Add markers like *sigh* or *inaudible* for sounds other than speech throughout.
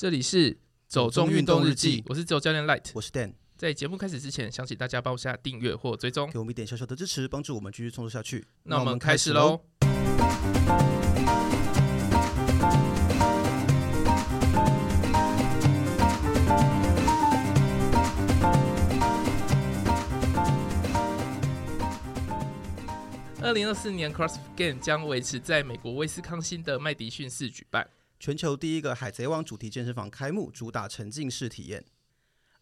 这里是走中运动日记，我是自由教练 Light，我是 Dan。在节目开始之前，想请大家帮我下订阅或追踪，给我们一点小小的支持，帮助我们继续创作下去。那我们开始喽。二零二四年 CrossFit Games 将维持在美国威斯康星的麦迪逊市举办。全球第一个海贼王主题健身房开幕，主打沉浸式体验。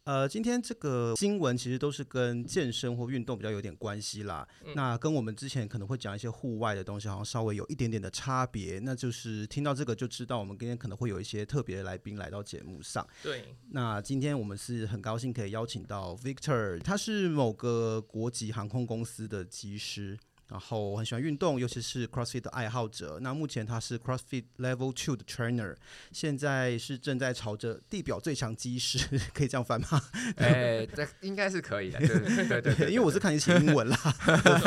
呃，今天这个新闻其实都是跟健身或运动比较有点关系啦。嗯、那跟我们之前可能会讲一些户外的东西，好像稍微有一点点的差别。那就是听到这个就知道，我们今天可能会有一些特别的来宾来到节目上。对。那今天我们是很高兴可以邀请到 Victor，他是某个国际航空公司的机师。然后我很喜欢运动，尤其是 CrossFit 的爱好者。那目前他是 CrossFit Level Two 的 Trainer，现在是正在朝着地表最强机师，*laughs* 可以这样翻吗？哎，这应该是可以的。*laughs* 对对对因为我是看你写英文啦。*laughs*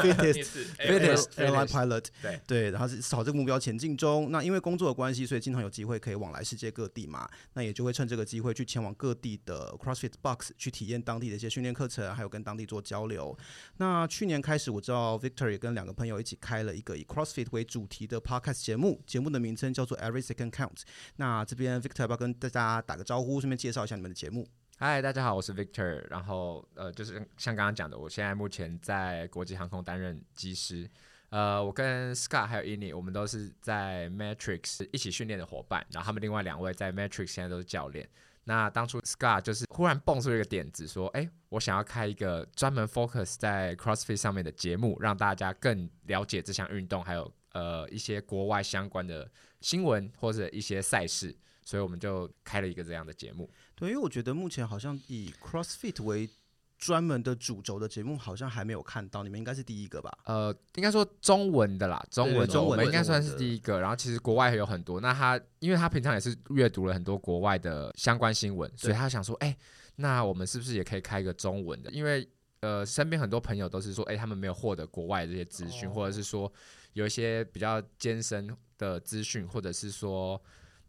Fittest Fittest Airline Pilot。对对，然后是朝这个目标前进中。那因为工作的关系，所以经常有机会可以往来世界各地嘛。那也就会趁这个机会去前往各地的 CrossFit Box 去体验当地的一些训练课程，还有跟当地做交流。那去年开始，我知道 Victor 也两个朋友一起开了一个以 CrossFit 为主题的 Podcast 节目，节目的名称叫做 Every Second Count。那这边 Victor 要不要跟大家打个招呼，顺便介绍一下你们的节目？嗨，大家好，我是 Victor。然后呃，就是像刚刚讲的，我现在目前在国际航空担任机师。呃，我跟 Scott 还有 Ini，我们都是在 Matrix 一起训练的伙伴。然后他们另外两位在 Matrix 现在都是教练。那当初 Scar 就是忽然蹦出一个点子，说：“哎，我想要开一个专门 focus 在 CrossFit 上面的节目，让大家更了解这项运动，还有呃一些国外相关的新闻或者一些赛事，所以我们就开了一个这样的节目。对，因为我觉得目前好像以 CrossFit 为专门的主轴的节目好像还没有看到，你们应该是第一个吧？呃，应该说中文的啦，中文的中文我们应该算是第一个。然后其实国外还有很多，那他因为他平常也是阅读了很多国外的相关新闻，所以他想说，哎、欸，那我们是不是也可以开一个中文的？因为呃，身边很多朋友都是说，哎、欸，他们没有获得国外的这些资讯，哦、或者是说有一些比较艰深的资讯，或者是说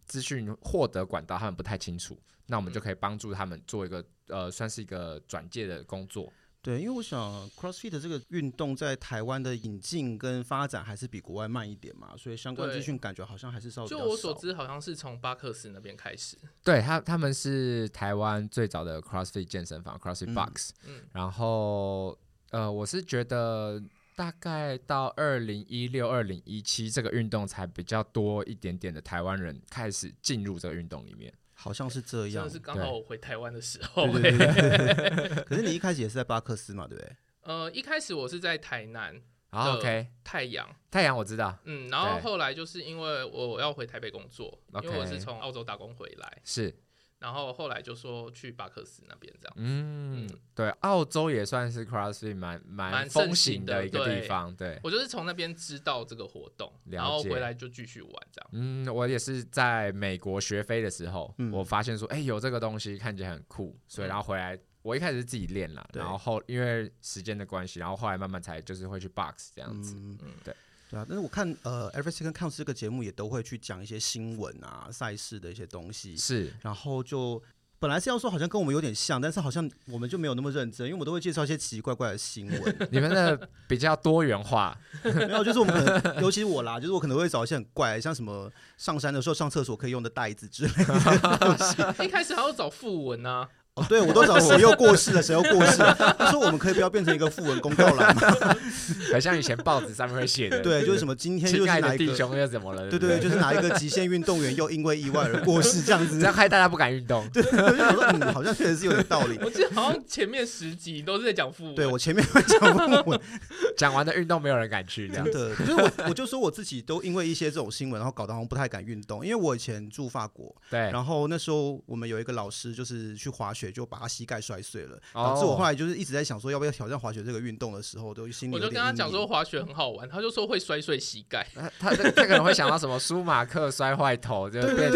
资讯获得管道他们不太清楚，那我们就可以帮助他们做一个呃，算是一个转介的工作。对，因为我想 CrossFit 这个运动在台湾的引进跟发展还是比国外慢一点嘛，所以相关资讯感觉好像还是稍微。就我所知，好像是从巴克斯那边开始。对他，他们是台湾最早的 CrossFit 健身房 CrossFit Box。嗯。然后，呃，我是觉得大概到二零一六、二零一七这个运动才比较多一点点的台湾人开始进入这个运动里面。好像是这样，是刚好我回台湾的时候。*laughs* 可是你一开始也是在巴克斯嘛，对不对？呃，一开始我是在台南。OK，太阳，太阳我知道。嗯，然后后来就是因为我要回台北工作，因为我是从澳洲打工回来。是。然后后来就说去巴克斯那边这样，嗯，对，澳洲也算是 CrossFit 蛮蛮风行的一个地方，对，我就是从那边知道这个活动，然后回来就继续玩这样。嗯，我也是在美国学飞的时候，我发现说，哎，有这个东西看起来很酷，所以然后回来，我一开始是自己练啦，然后后因为时间的关系，然后后来慢慢才就是会去 box 这样子，嗯，对。对啊，但是我看呃，Every Second Counts 这个节目也都会去讲一些新闻啊、赛事的一些东西。是，然后就本来是要说好像跟我们有点像，但是好像我们就没有那么认真，因为我们都会介绍一些奇奇怪怪的新闻。*laughs* 你们的比较多元化，*laughs* 没有，就是我们可能，尤其是我啦，就是我可能会找一些很怪，像什么上山的时候上厕所可以用的袋子之类的东西。*laughs* 一开始还要找副文啊。哦，对，我都找谁又过世了，谁又过世了。他说我们可以不要变成一个富闻公告栏吗？*laughs* 很像以前报纸上面会写的。对，就是什么今天又是哪一个弟兄又怎么了？对对，就是哪一个极限运动员又因为意外而过世，这样子，这样害大家不敢运动。对，我就想说，嗯，好像确实是有点道理。我记得好像前面十集都是在讲富文。对，我前面会讲富文，*laughs* 讲完的运动没有人敢去，真的。就是我，我就说我自己都因为一些这种新闻，然后搞得好像不太敢运动。因为我以前住法国，对，然后那时候我们有一个老师就是去滑雪。雪就把他膝盖摔碎了，导致我后来就是一直在想说要不要挑战滑雪这个运动的时候，都心里我就跟他讲说滑雪很好玩，他就说会摔碎膝盖，他他可能会想到什么舒马克摔坏头就变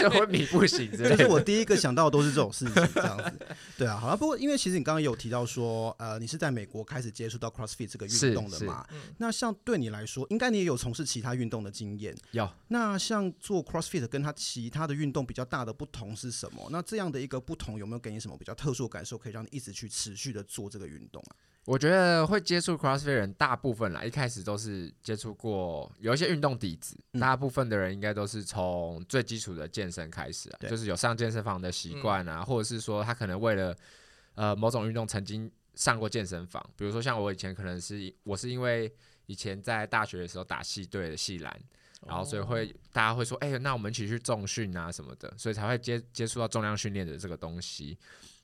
就昏迷不醒之类的。就是我第一个想到的都是这种事情这样子。对啊，好了，不过因为其实你刚刚有提到说，呃，你是在美国开始接触到 CrossFit 这个运动的嘛？那像对你来说，应该你也有从事其他运动的经验。有。那像做 CrossFit 跟他其他的运动比较大的不同是什么？那这样的一个不同有没有给你什么比较特殊的感受，可以让你一直去持续的做这个运动啊？我觉得会接触 CrossFit 人，大部分啦，一开始都是接触过有一些运动底子，嗯、大部分的人应该都是从最基础的健身开始啊，就是有上健身房的习惯啊，嗯、或者是说他可能为了呃某种运动曾经上过健身房，比如说像我以前可能是我是因为以前在大学的时候打系队的系篮。然后，所以会大家会说，哎、欸，那我们一起去重训啊什么的，所以才会接接触到重量训练的这个东西。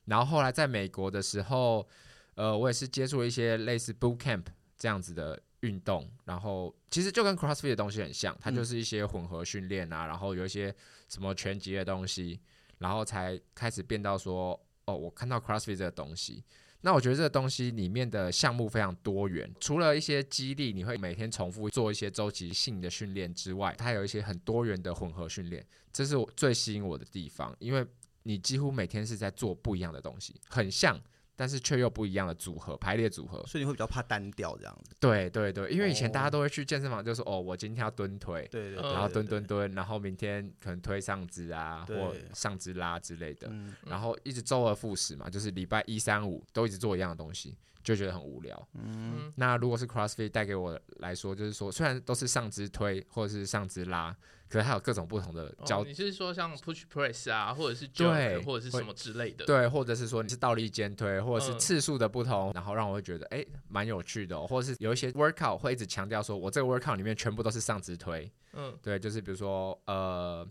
然后后来在美国的时候，呃，我也是接触了一些类似 boot camp 这样子的运动。然后其实就跟 CrossFit 的东西很像，它就是一些混合训练啊，然后有一些什么拳击的东西，然后才开始变到说，哦，我看到 CrossFit 这个东西。那我觉得这个东西里面的项目非常多元，除了一些激励，你会每天重复做一些周期性的训练之外，它有一些很多元的混合训练，这是我最吸引我的地方，因为你几乎每天是在做不一样的东西，很像。但是却又不一样的组合排列组合，所以你会比较怕单调这样子。对对对，因为以前大家都会去健身房，就说哦，我今天要蹲腿，对对，然后蹲蹲蹲，然后明天可能推上肢啊，或上肢拉之类的，然后一直周而复始嘛，就是礼拜一、三、五都一直做一样的东西，就觉得很无聊。嗯，那如果是 CrossFit 带给我来说，就是说虽然都是上肢推或者是上肢拉。可是它有各种不同的教、哦，你是说像 push press 啊，或者是 jerk 对或者是什么之类的？对，或者是说你是倒立肩推，或者是次数的不同，嗯、然后让我会觉得哎，蛮有趣的、哦。或者是有一些 workout 会一直强调说，我这个 workout 里面全部都是上肢推。嗯，对，就是比如说呃，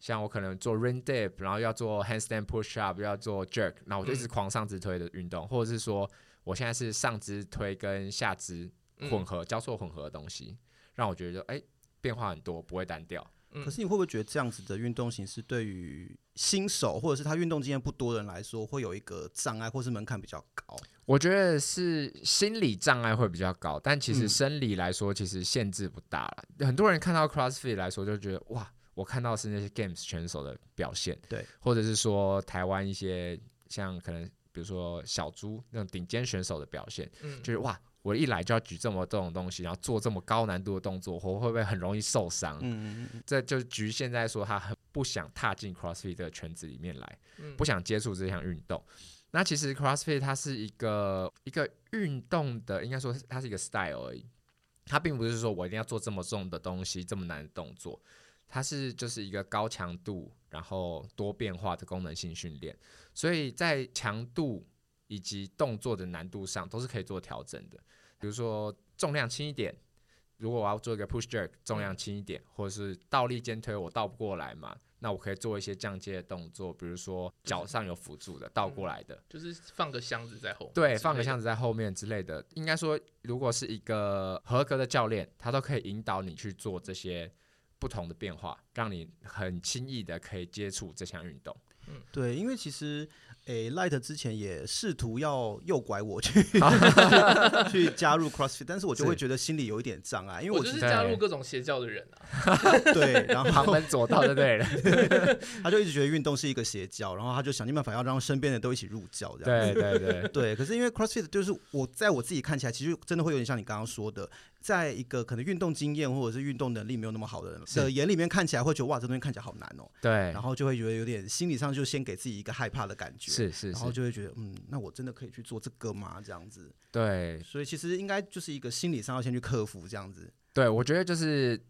像我可能做 ring dip，然后要做 handstand push up，要做 jerk，那我就一直狂上肢推的运动，嗯、或者是说我现在是上肢推跟下肢混合、嗯、交错混合的东西，让我觉得哎，变化很多，不会单调。可是你会不会觉得这样子的运动形式对于新手或者是他运动经验不多的人来说，会有一个障碍，或是门槛比较高？我觉得是心理障碍会比较高，但其实生理来说，其实限制不大了。嗯、很多人看到 CrossFit 来说，就觉得哇，我看到是那些 Games 选手的表现，对，或者是说台湾一些像可能比如说小猪那种顶尖选手的表现，嗯，就是哇。我一来就要举这么重的东西，然后做这么高难度的动作，我会不会很容易受伤？嗯嗯，这就局限在说他很不想踏进 CrossFit 的圈子里面来，不想接触这项运动。那其实 CrossFit 它是一个一个运动的，应该说它是一个 style 而已。它并不是说我一定要做这么重的东西，这么难的动作。它是就是一个高强度，然后多变化的功能性训练。所以在强度以及动作的难度上都是可以做调整的。比如说重量轻一点，如果我要做一个 push jerk，重量轻一点，或者是倒立肩推，我倒不过来嘛，那我可以做一些降阶的动作，比如说脚上有辅助的倒过来的，就是放个箱子在后面，对，放个箱子在后面之类的。应该说，如果是一个合格的教练，他都可以引导你去做这些不同的变化，让你很轻易的可以接触这项运动。嗯，对，因为其实。诶，Light 之前也试图要诱拐我去 *laughs* 去加入 CrossFit，但是我就会觉得心里有一点障碍，因为我，我就是加入各种邪教的人啊。*laughs* 对，然后 *laughs* 旁门左道就对了。他就一直觉得运动是一个邪教，然后他就想尽办法要让身边的都一起入教，这样。对对对对。可是因为 CrossFit 就是我在我自己看起来，其实真的会有点像你刚刚说的。在一个可能运动经验或者是运动能力没有那么好的人的眼里面看起来会觉得哇，这东西看起来好难哦。对，然后就会觉得有点心理上就先给自己一个害怕的感觉。是是。然后就会觉得嗯，那我真的可以去做这个吗？这样子。对。所以其实应该就是一个心理上要先去克服这样子。对，我觉得就是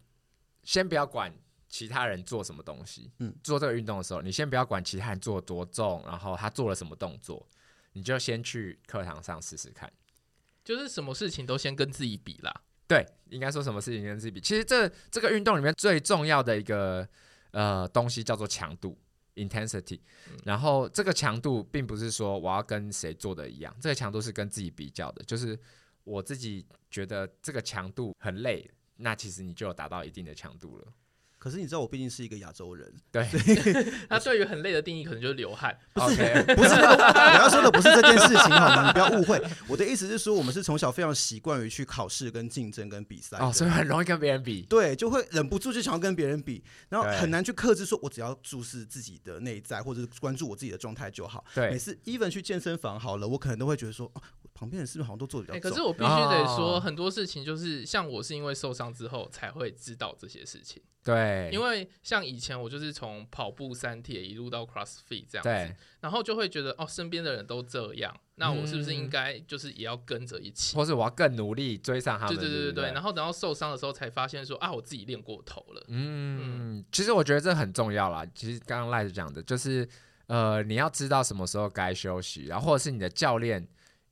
先不要管其他人做什么东西。嗯。做这个运动的时候，你先不要管其他人做多重，然后他做了什么动作，你就先去课堂上试试看。就是什么事情都先跟自己比啦。对，应该说什么事情跟自己比？其实这这个运动里面最重要的一个呃东西叫做强度 （intensity）。然后这个强度并不是说我要跟谁做的一样，这个强度是跟自己比较的。就是我自己觉得这个强度很累，那其实你就有达到一定的强度了。可是你知道我毕竟是一个亚洲人，对，*laughs* 他对于很累的定义可能就是流汗。*laughs* 不是.不是，我要说的不是这件事情，好吗？你不要误会。我的意思是说，我们是从小非常习惯于去考试、跟竞争、跟比赛，哦，所以很容易跟别人比。对，就会忍不住就想要跟别人比，然后很难去克制，说我只要注视自己的内在，或者关注我自己的状态就好。对，每次 even 去健身房好了，我可能都会觉得说，哦，旁边人是不是好像都做的比较重？可是我必须得说，很多事情就是像我是因为受伤之后才会知道这些事情。对，因为像以前我就是从跑步、三铁一路到 CrossFit 这样子，然后就会觉得哦，身边的人都这样，那我是不是应该就是也要跟着一起，或是我要更努力追上他们？对对对对对。然后等到受伤的时候，才发现说啊，我自己练过头了。嗯，嗯，其实我觉得这很重要啦。其实刚刚赖子讲的就是，呃，你要知道什么时候该休息，然后或者是你的教练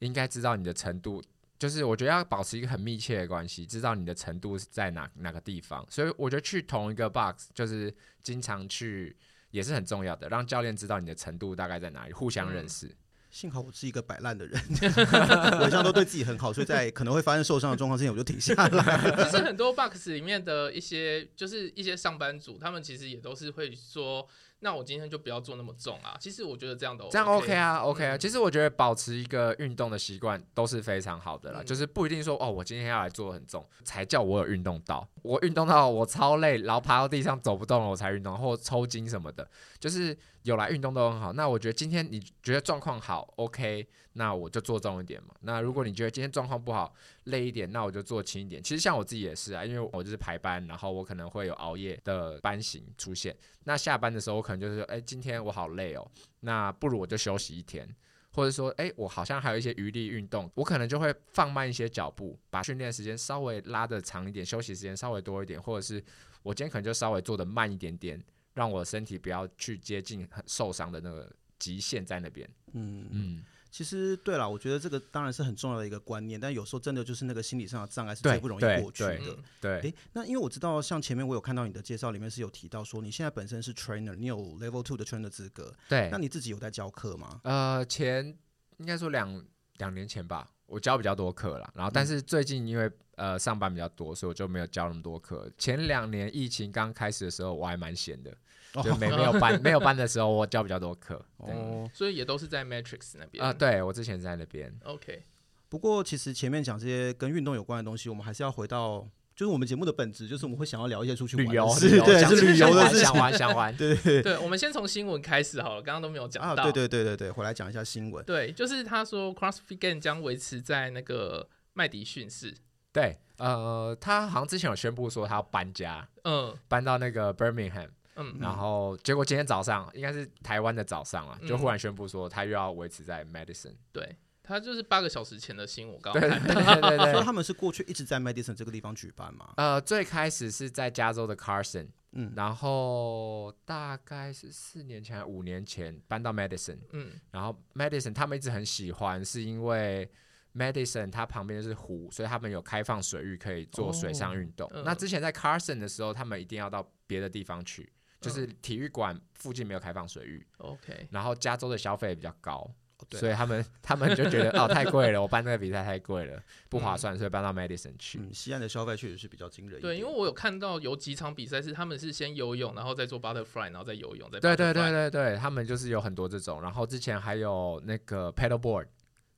应该知道你的程度。就是我觉得要保持一个很密切的关系，知道你的程度是在哪哪个地方，所以我觉得去同一个 box 就是经常去也是很重要的，让教练知道你的程度大概在哪里，互相认识。嗯、幸好我是一个摆烂的人，*laughs* 我一向都对自己很好，所以在可能会发生受伤的状况之前，我就停下来。*laughs* 其实很多 box 里面的一些就是一些上班族，他们其实也都是会说。那我今天就不要做那么重啊！其实我觉得这样的、OK、这样 OK 啊，OK 啊。其实我觉得保持一个运动的习惯都是非常好的啦，嗯、就是不一定说哦，我今天要来做很重才叫我有运动到。我运动到我超累，然后爬到地上走不动了，我才运动，或抽筋什么的，就是有来运动都很好。那我觉得今天你觉得状况好，OK。那我就做重一点嘛。那如果你觉得今天状况不好，累一点，那我就做轻一点。其实像我自己也是啊，因为我就是排班，然后我可能会有熬夜的班型出现。那下班的时候，我可能就是说，哎，今天我好累哦，那不如我就休息一天，或者说，哎，我好像还有一些余力运动，我可能就会放慢一些脚步，把训练时间稍微拉的长一点，休息时间稍微多一点，或者是我今天可能就稍微做的慢一点点，让我的身体不要去接近很受伤的那个极限在那边。嗯嗯。嗯其实对了，我觉得这个当然是很重要的一个观念，但有时候真的就是那个心理上的障碍是最不容易过去的。对，哎，那因为我知道，像前面我有看到你的介绍里面是有提到说，你现在本身是 trainer，你有 level two 的 trainer 资格。对，那你自己有在教课吗？呃，前应该说两两年前吧，我教比较多课了，然后但是最近因为呃上班比较多，所以我就没有教那么多课。前两年疫情刚开始的时候，我还蛮闲的。就没没有班没有班的时候，我教比较多课哦，所以也都是在 Matrix 那边啊。对，我之前在那边。OK，不过其实前面讲这些跟运动有关的东西，我们还是要回到，就是我们节目的本质，就是我们会想要聊一些出去旅游，是，对，是旅游的，想玩想玩。*laughs* 对对，我们先从新闻开始好了，刚刚都没有讲到。对对对对对，回来讲一下新闻。对，就是他说 CrossFit Games 将维持在那个麦迪逊市。对，呃，他好像之前有宣布说他要搬家，嗯，搬到那个 Birmingham。嗯，然后结果今天早上应该是台湾的早上啊，就忽然宣布说他又要维持在 Medicine，。对，他就是八个小时前的新闻，我刚刚看到。对对对对，所以他们是过去一直在 Madison 这个地方举办吗？呃，最开始是在加州的 Carson，嗯，然后大概是四年前、五年前搬到 Madison，嗯，然后 Madison 他们一直很喜欢，是因为 Madison 它旁边是湖，所以他们有开放水域可以做水上运动。哦，那之前在 Carson 的时候，他们一定要到别的地方去。就是体育馆附近没有开放水域，OK。然后加州的消费也比较高，所以他们他们就觉得哦太贵了，我办那个比赛太贵了，不划算，所以搬到 Madison 去。嗯，西岸的消费确实是比较惊人。对，因为我有看到有几场比赛是他们是先游泳，然后再做 butterfly，然后再游泳，再对对对对对，他们就是有很多这种。然后之前还有那个 paddleboard，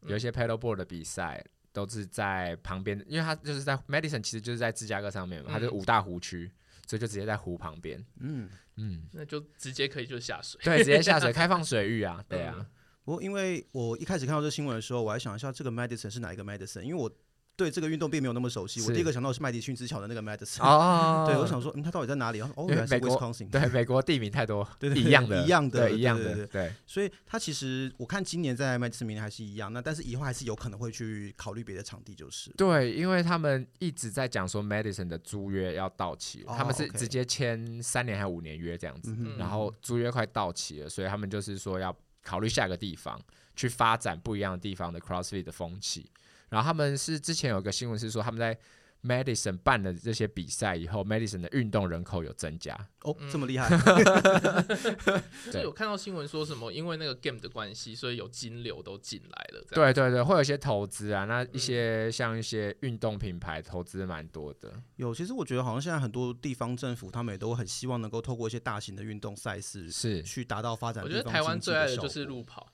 有一些 paddleboard 的比赛都是在旁边，因为它就是在 Madison，其实就是在芝加哥上面嘛，它就是五大湖区。所以就直接在湖旁边，嗯嗯，那就直接可以就下水，*laughs* 对，直接下水，*laughs* 开放水域啊，对啊。嗯、不过因为我一开始看到这新闻的时候，我还想一下这个 medicine 是哪一个 medicine，因为我。对这个运动并没有那么熟悉，我第一个想到的是麦迪逊之桥的那个 Madison。哦，*laughs* 对，我想说，嗯，它到底在哪里？哦，原来是 Wisconsin。对，美国地名太多，对一样的，一样的，一样的，对。所以他其实我看今年在麦迪逊明年还是一样，那但是以后还是有可能会去考虑别的场地，就是。对，因为他们一直在讲说 Madison 的租约要到期，他们是直接签三年还五年约这样子，然后租约快到期了，所以他们就是说要考虑下个地方去发展不一样的地方的 CrossFit 的风气。然后他们是之前有个新闻是说他们在 Madison 办了这些比赛以后，Madison 的运动人口有增加。哦，这么厉害！*laughs* 就有看到新闻说什么，因为那个 game 的关系，所以有金流都进来了。对对对，会有一些投资啊，那一些像一些运动品牌投资蛮多的。有，其实我觉得好像现在很多地方政府他们也都很希望能够透过一些大型的运动赛事，是去达到发展。我觉得台湾最爱的就是路跑。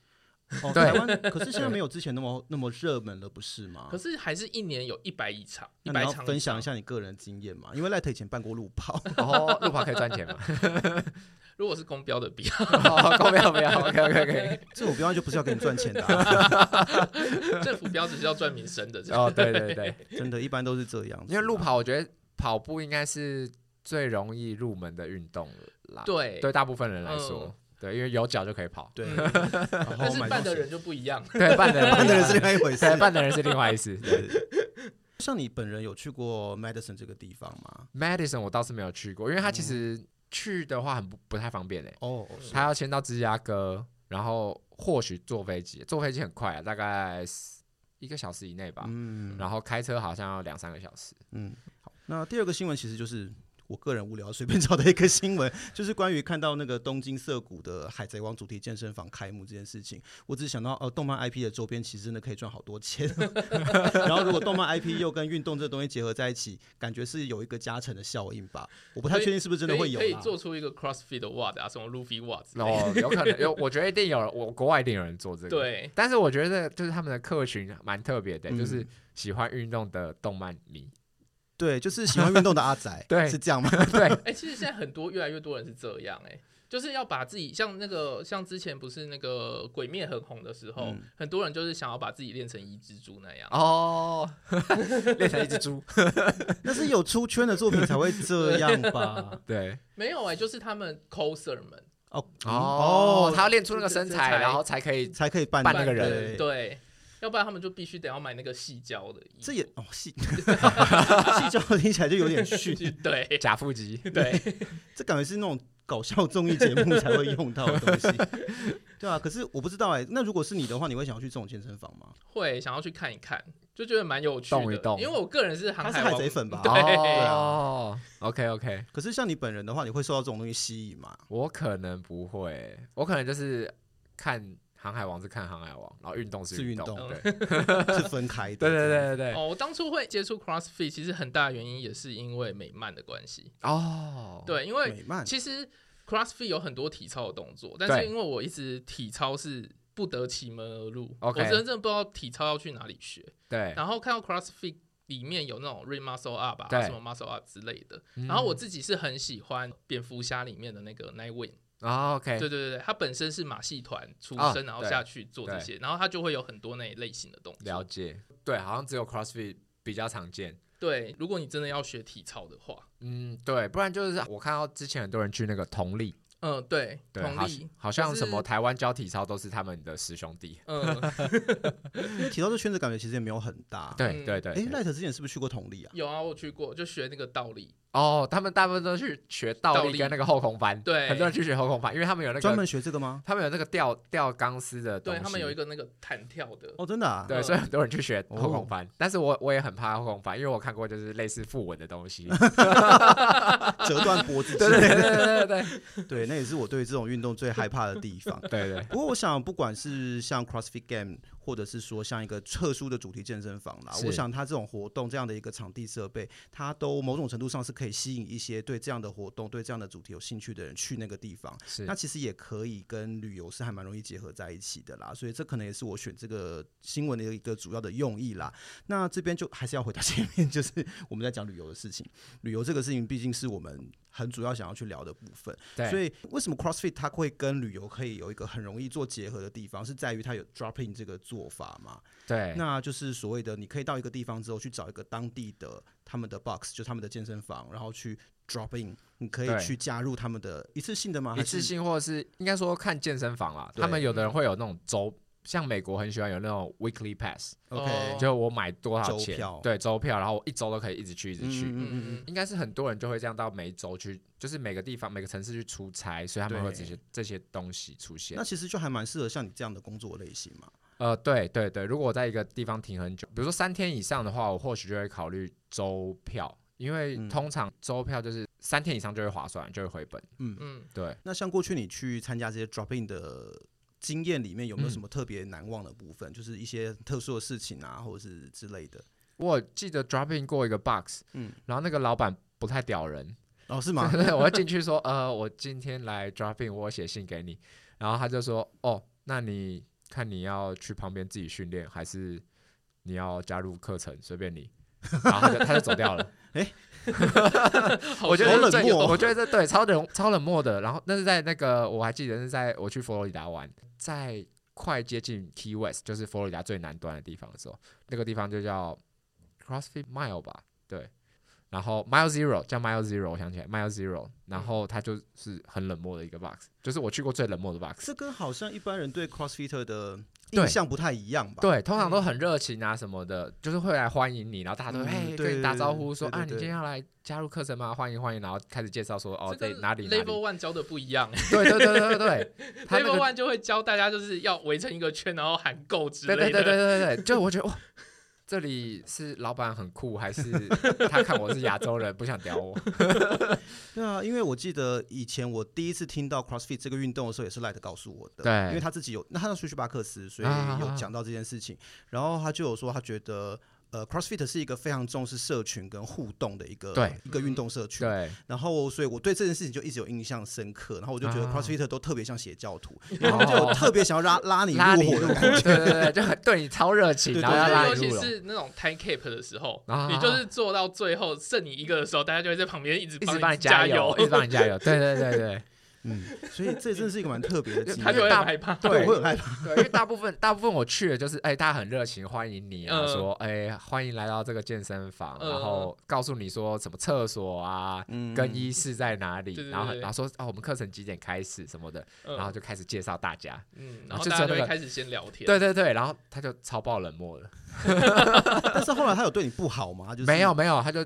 哦，台湾 *laughs* 可是现在没有之前那么那么热门了，不是吗？可是还是一年有一百一场，一百场。分享一下你个人经验嘛？因为赖特以前办过路跑，*laughs* 哦，路跑可以赚钱嘛？*laughs* 如果是公标的比较，公标不要，OK OK OK。政府标就不是要给你赚钱的，政府标只是要赚民生的。哦，对对对，真的，一般都是这样。因为路跑，我觉得跑步应该是最容易入门的运动了啦。对，对大部分人来说。对，因为有脚就可以跑。对，但是办的人就不一样。对，办的人办的人是另外一回事。办的人是另外一回事。对，*laughs* 像你本人有去过 Madison 这个地方吗？Madison 我倒是没有去过，因为他其实去的话很不不太方便嘞。哦。他要先到芝加哥，然后或许坐飞机，坐飞机很快啊，大概一个小时以内吧。嗯。然后开车好像要两三个小时。嗯。好，那第二个新闻其实就是。我个人无聊，随便找的一个新闻，就是关于看到那个东京涩谷的海贼王主题健身房开幕这件事情。我只是想到，哦，动漫 IP 的周边其实真的可以赚好多钱。*laughs* 然后，如果动漫 IP 又跟运动这个东西结合在一起，感觉是有一个加成的效应吧。我不太确定是不是真的会有可。可以做出一个 CrossFit 的袜子啊，什么 Luffy 袜子。哦，有可能有，我觉得一定有人，我国外一定有人做这个。对，但是我觉得就是他们的客群蛮特别的，嗯、就是喜欢运动的动漫迷。对，就是喜欢运动的阿宅，*laughs* 对，是这样吗？*laughs* 对，*laughs* 哎、欸，其实现在很多越来越多人是这样、欸，哎，就是要把自己像那个像之前不是那个鬼灭很红的时候，嗯、很多人就是想要把自己练成一只猪那样哦，练成一只猪，那是有出圈的作品才会这样吧？对，没有哎、欸，就是他们 coser 们哦哦，他要练出那个身材，然后才可以才可以扮那个人，对。要不然他们就必须得要买那个细胶的。这也哦细 *laughs* 细胶听起来就有点逊。*laughs* 对，假腹肌。*laughs* 对，这感觉是那种搞笑综艺节目才会用到的东西。对啊，可是我不知道哎、欸，那如果是你的话，你会想要去这种健身房吗？会，想要去看一看，就觉得蛮有趣的。动一动。因为我个人是航海海贼粉吧。对哦。OK OK。可是像你本人的话，你会受到这种东西吸引吗？我可能不会，我可能就是看。航海王是看航海王，然后运动是运动，动对，*laughs* 是分开的。对对对对对。哦，我当初会接触 CrossFit，其实很大的原因也是因为美漫的关系。哦，对，因为其实 CrossFit 有很多体操的动作，但是因为我一直体操是不得其门而入，我真正不知道体操要去哪里学。对。然后看到 CrossFit 里面有那种 Ring Muscle Up 啊，什么 Muscle Up 之类的，然后我自己是很喜欢蝙蝠侠里面的那个 Nightwing。哦，OK，对对对，他本身是马戏团出身，然后下去做这些，然后他就会有很多那一类型的动作。了解，对，好像只有 CrossFit 比较常见。对，如果你真的要学体操的话，嗯，对，不然就是我看到之前很多人去那个同力。嗯，对，对，好，好像什么台湾教体操都是他们的师兄弟。嗯，*laughs* 因为体操这圈子感觉其实也没有很大。对 *laughs* 对对。哎，赖特之前是不是去过同力啊？有啊，我去过，就学那个倒立。哦，他们大部分都去学倒立跟那个后空翻。对，很多人去学后空翻，因为他们有那个专门学这个吗？他们有那个吊吊钢丝的东西。对，他们有一个那个弹跳的。哦，真的啊？对，所以很多人去学后空翻。但是我我也很怕后空翻，因为我看过就是类似副文的东西，*laughs* 折断脖子。对对对对对对，那也是我对这种。运动最害怕的地方，*laughs* 对对。不过我想，不管是像 CrossFit Game，或者是说像一个特殊的主题健身房啦，我想它这种活动这样的一个场地设备，它都某种程度上是可以吸引一些对这样的活动、对这样的主题有兴趣的人去那个地方。是，那其实也可以跟旅游是还蛮容易结合在一起的啦。所以这可能也是我选这个新闻的一个主要的用意啦。那这边就还是要回到前面，就是我们在讲旅游的事情。旅游这个事情毕竟是我们很主要想要去聊的部分。对，所以为什么 CrossFit 它会跟旅游可以有一个很容易做结合的地方，是在于它有 Drop-in 这个做法嘛？对，那就是所谓的你可以到一个地方之后去找一个当地的他们的 box，就他们的健身房，然后去 Drop-in，你可以去加入他们的一次性的吗？一次性，或者是应该说看健身房啦，他们有的人会有那种周。像美国很喜欢有那种 weekly pass，OK，就我买多少钱，对，周票，然后我一周都可以一直去，一直去。嗯嗯嗯，应该是很多人就会这样到每一周去，就是每个地方、每个城市去出差，所以他们会有这些这些东西出现。那其实就还蛮适合像你这样的工作类型嘛。呃，对对对，如果我在一个地方停很久，比如说三天以上的话，我或许就会考虑周票，因为通常周票就是三天以上就会划算，就会回本。嗯嗯，对。那像过去你去参加这些 drop in 的经验里面，有没有什么特别难忘的部分？嗯、就是一些特殊的事情啊，或者是之类的。我记得 drop in 过一个 box，嗯，然后那个老板不太屌人。哦，是吗？*laughs* 我要进去说，呃，我今天来 drop in，我写信给你。然后他就说，哦，那你看你要去旁边自己训练，还是你要加入课程，随便你。然后他就他就走掉了。*laughs* 哎，*laughs* 我觉得冷漠，我觉得这对超冷超冷漠的。然后那是在那个我还记得是在我去佛罗里达玩，在快接近 Key West，就是佛罗里达最南端的地方的时候，那个地方就叫 CrossFit Mile 吧，对。然后 Mile Zero 叫 Mile Zero，我想起来 Mile Zero，然后它就是很冷漠的一个 box，就是我去过最冷漠的 box。这跟好像一般人对 CrossFitter 的印象不太一样吧？对，通常都很热情啊什么的，就是会来欢迎你，然后大家都哎跟你打招呼说啊，你今天要来加入课程吗？欢迎欢迎，然后开始介绍说哦，在哪里 Level One 教的不一样。对对对对对，*laughs* Level One 就会教大家就是要围成一个圈，然后喊 Go 之类的。对对对对对对，就我觉得哇。这里是老板很酷，还是他看我是亚洲人不想屌我？*laughs* 对啊，因为我记得以前我第一次听到 CrossFit 这个运动的时候，也是 Light 告诉我的。对，因为他自己有，那他要出去巴克斯，所以有讲到这件事情，啊、然后他就有说他觉得。呃，CrossFit 是一个非常重视社群跟互动的一个一个运动社群。对。然后，所以我对这件事情就一直有印象深刻。然后我就觉得 CrossFit 都特别像邪教徒，*laughs* 然后就特别想要拉 *laughs* 拉你入伙的感觉。对对对，就很 *laughs* 对你超热情。然后尤其是那种 time cap 的时候，你就是做到最后剩你一个的时候，大家就会在旁边一直一直帮你加油，一直帮你加油。对对对对。嗯，所以这真的是一个蛮特别的 *laughs* 经验。他就会害怕，对，会很害怕。*laughs* 对，因为大部分大部分我去的就是，哎，大家很热情欢迎你啊，说，哎，欢迎来到这个健身房，然后告诉你说什么厕所啊，更衣室在哪里，然后然后说，哦，我们课程几点开始什么的，然后就开始介绍大家，嗯，然后大家就会开始先聊天。对对对，然后他就超爆冷漠了。*laughs* 但是后来他有对你不好吗？就是没有没有，他就。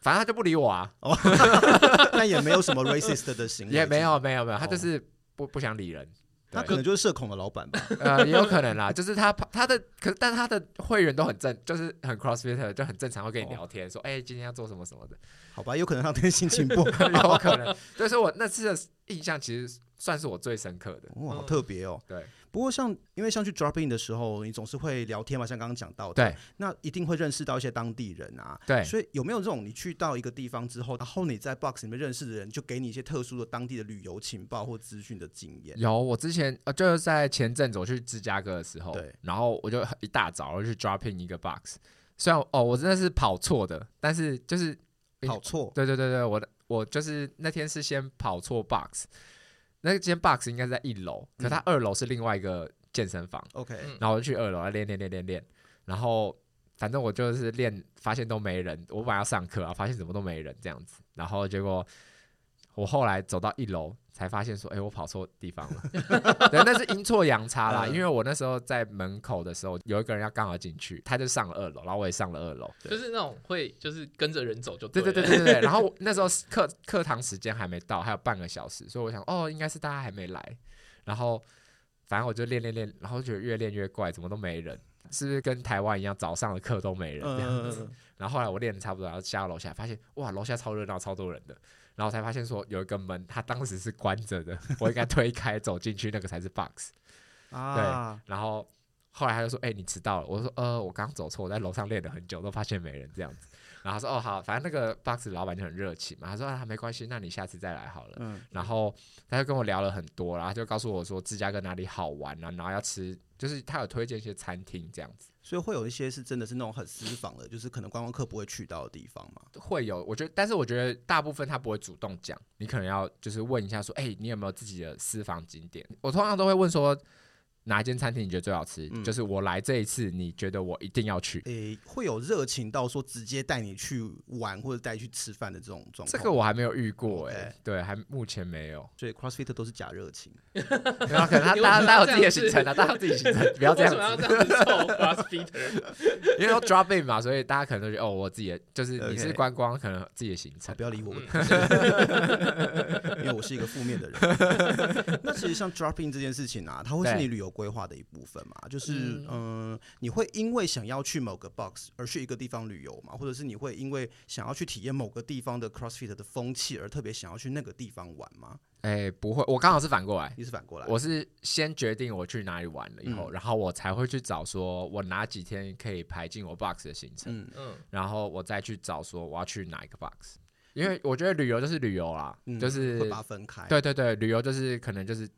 反正他就不理我啊，*laughs* 那也没有什么 racist 的行为，也没有没有没有，他就是不不想理人，他可能就是社恐的老板吧，呃，也有可能啦，*laughs* 就是他他的可是但他的会员都很正，就是很 CrossFit 就很正常，会跟你聊天，说哎今天要做什么什么的，好吧，有可能他今天心情不好，*laughs* 有可能，所以说我那次的印象其实算是我最深刻的，哇，好特别哦，对。不过像，因为像去 drop in 的时候，你总是会聊天嘛，像刚刚讲到的，对，那一定会认识到一些当地人啊，对，所以有没有这种你去到一个地方之后，然后你在 box 里面认识的人，就给你一些特殊的当地的旅游情报或资讯的经验？有，我之前呃就是在前阵子我去芝加哥的时候，对，然后我就一大早我就去 drop in 一个 box，虽然哦我真的是跑错的，但是就是跑错，对对对对，我的我就是那天是先跑错 box。那间 box 应该是在一楼，可它二楼是另外一个健身房。OK，然后我就去二楼练练练练练，然后反正我就是练，发现都没人。我本来要上课啊，发现怎么都没人这样子，然后结果我后来走到一楼。才发现说，哎、欸，我跑错地方了。对，那是阴错阳差啦。因为我那时候在门口的时候，有一个人要刚好进去，他就上了二楼，然后我也上了二楼。就是那种会，就是跟着人走就对。对对对对对。然后那时候课课堂时间还没到，还有半个小时，所以我想，哦，应该是大家还没来。然后反正我就练练练，然后觉得越练越怪，怎么都没人，是不是跟台湾一样，早上的课都没人这样子？*laughs* 然后后来我练的差不多，然后下楼下发现，哇，楼下超热闹，超多人的。然后才发现说有一个门，它当时是关着的，*laughs* 我应该推开走进去，那个才是 box。啊，对。然后后来他就说：“哎、欸，你迟到了。”我说：“呃，我刚走错，我在楼上练了很久，都发现没人这样子。”然后他说：“哦，好，反正那个 box 老板就很热情嘛。”他说：“啊，没关系，那你下次再来好了。嗯”然后他就跟我聊了很多，然后就告诉我说芝加哥哪里好玩啊，然后要吃，就是他有推荐一些餐厅这样子。所以会有一些是真的是那种很私房的，就是可能观光客不会去到的地方嘛。会有，我觉得，但是我觉得大部分他不会主动讲，你可能要就是问一下说，哎、你有没有自己的私房景点？我通常都会问说。哪一间餐厅你觉得最好吃？嗯、就是我来这一次，你觉得我一定要去。诶、欸，会有热情到说直接带你去玩或者带你去吃饭的这种状况？这个我还没有遇过、欸，哎，对，还目前没有。所以 CrossFit 都是假热情，没有可能他 *laughs* 大家大家有自己的行程啊，大家有自己行程，*laughs* 不要这样子。要这样子凑 CrossFit，*laughs* 因为要 drop in 嘛，所以大家可能都觉得哦，我自己的就是你是观光，可能自己的行程，不要理我，因为我是一个负面的人。那其实像 drop in 这件事情啊，它会是你旅游规划的一部分嘛？就是嗯、呃，你会因为想要去某个 box 而去一个地方旅游嘛？或者是你会因为想要去体验某个地方的 CrossFit 的风气而特别想要去那个地方玩吗？哎、欸，不会，我刚好是反过来，你是反过来，我是先决定我去哪里玩了以后，嗯、然后我才会去找说我哪几天可以排进我 box 的行程，嗯嗯，然后我再去找说我要去哪一个 box。因为我觉得旅游就是旅游啦，嗯、就是会把它分开。对对对，旅游就是可能就是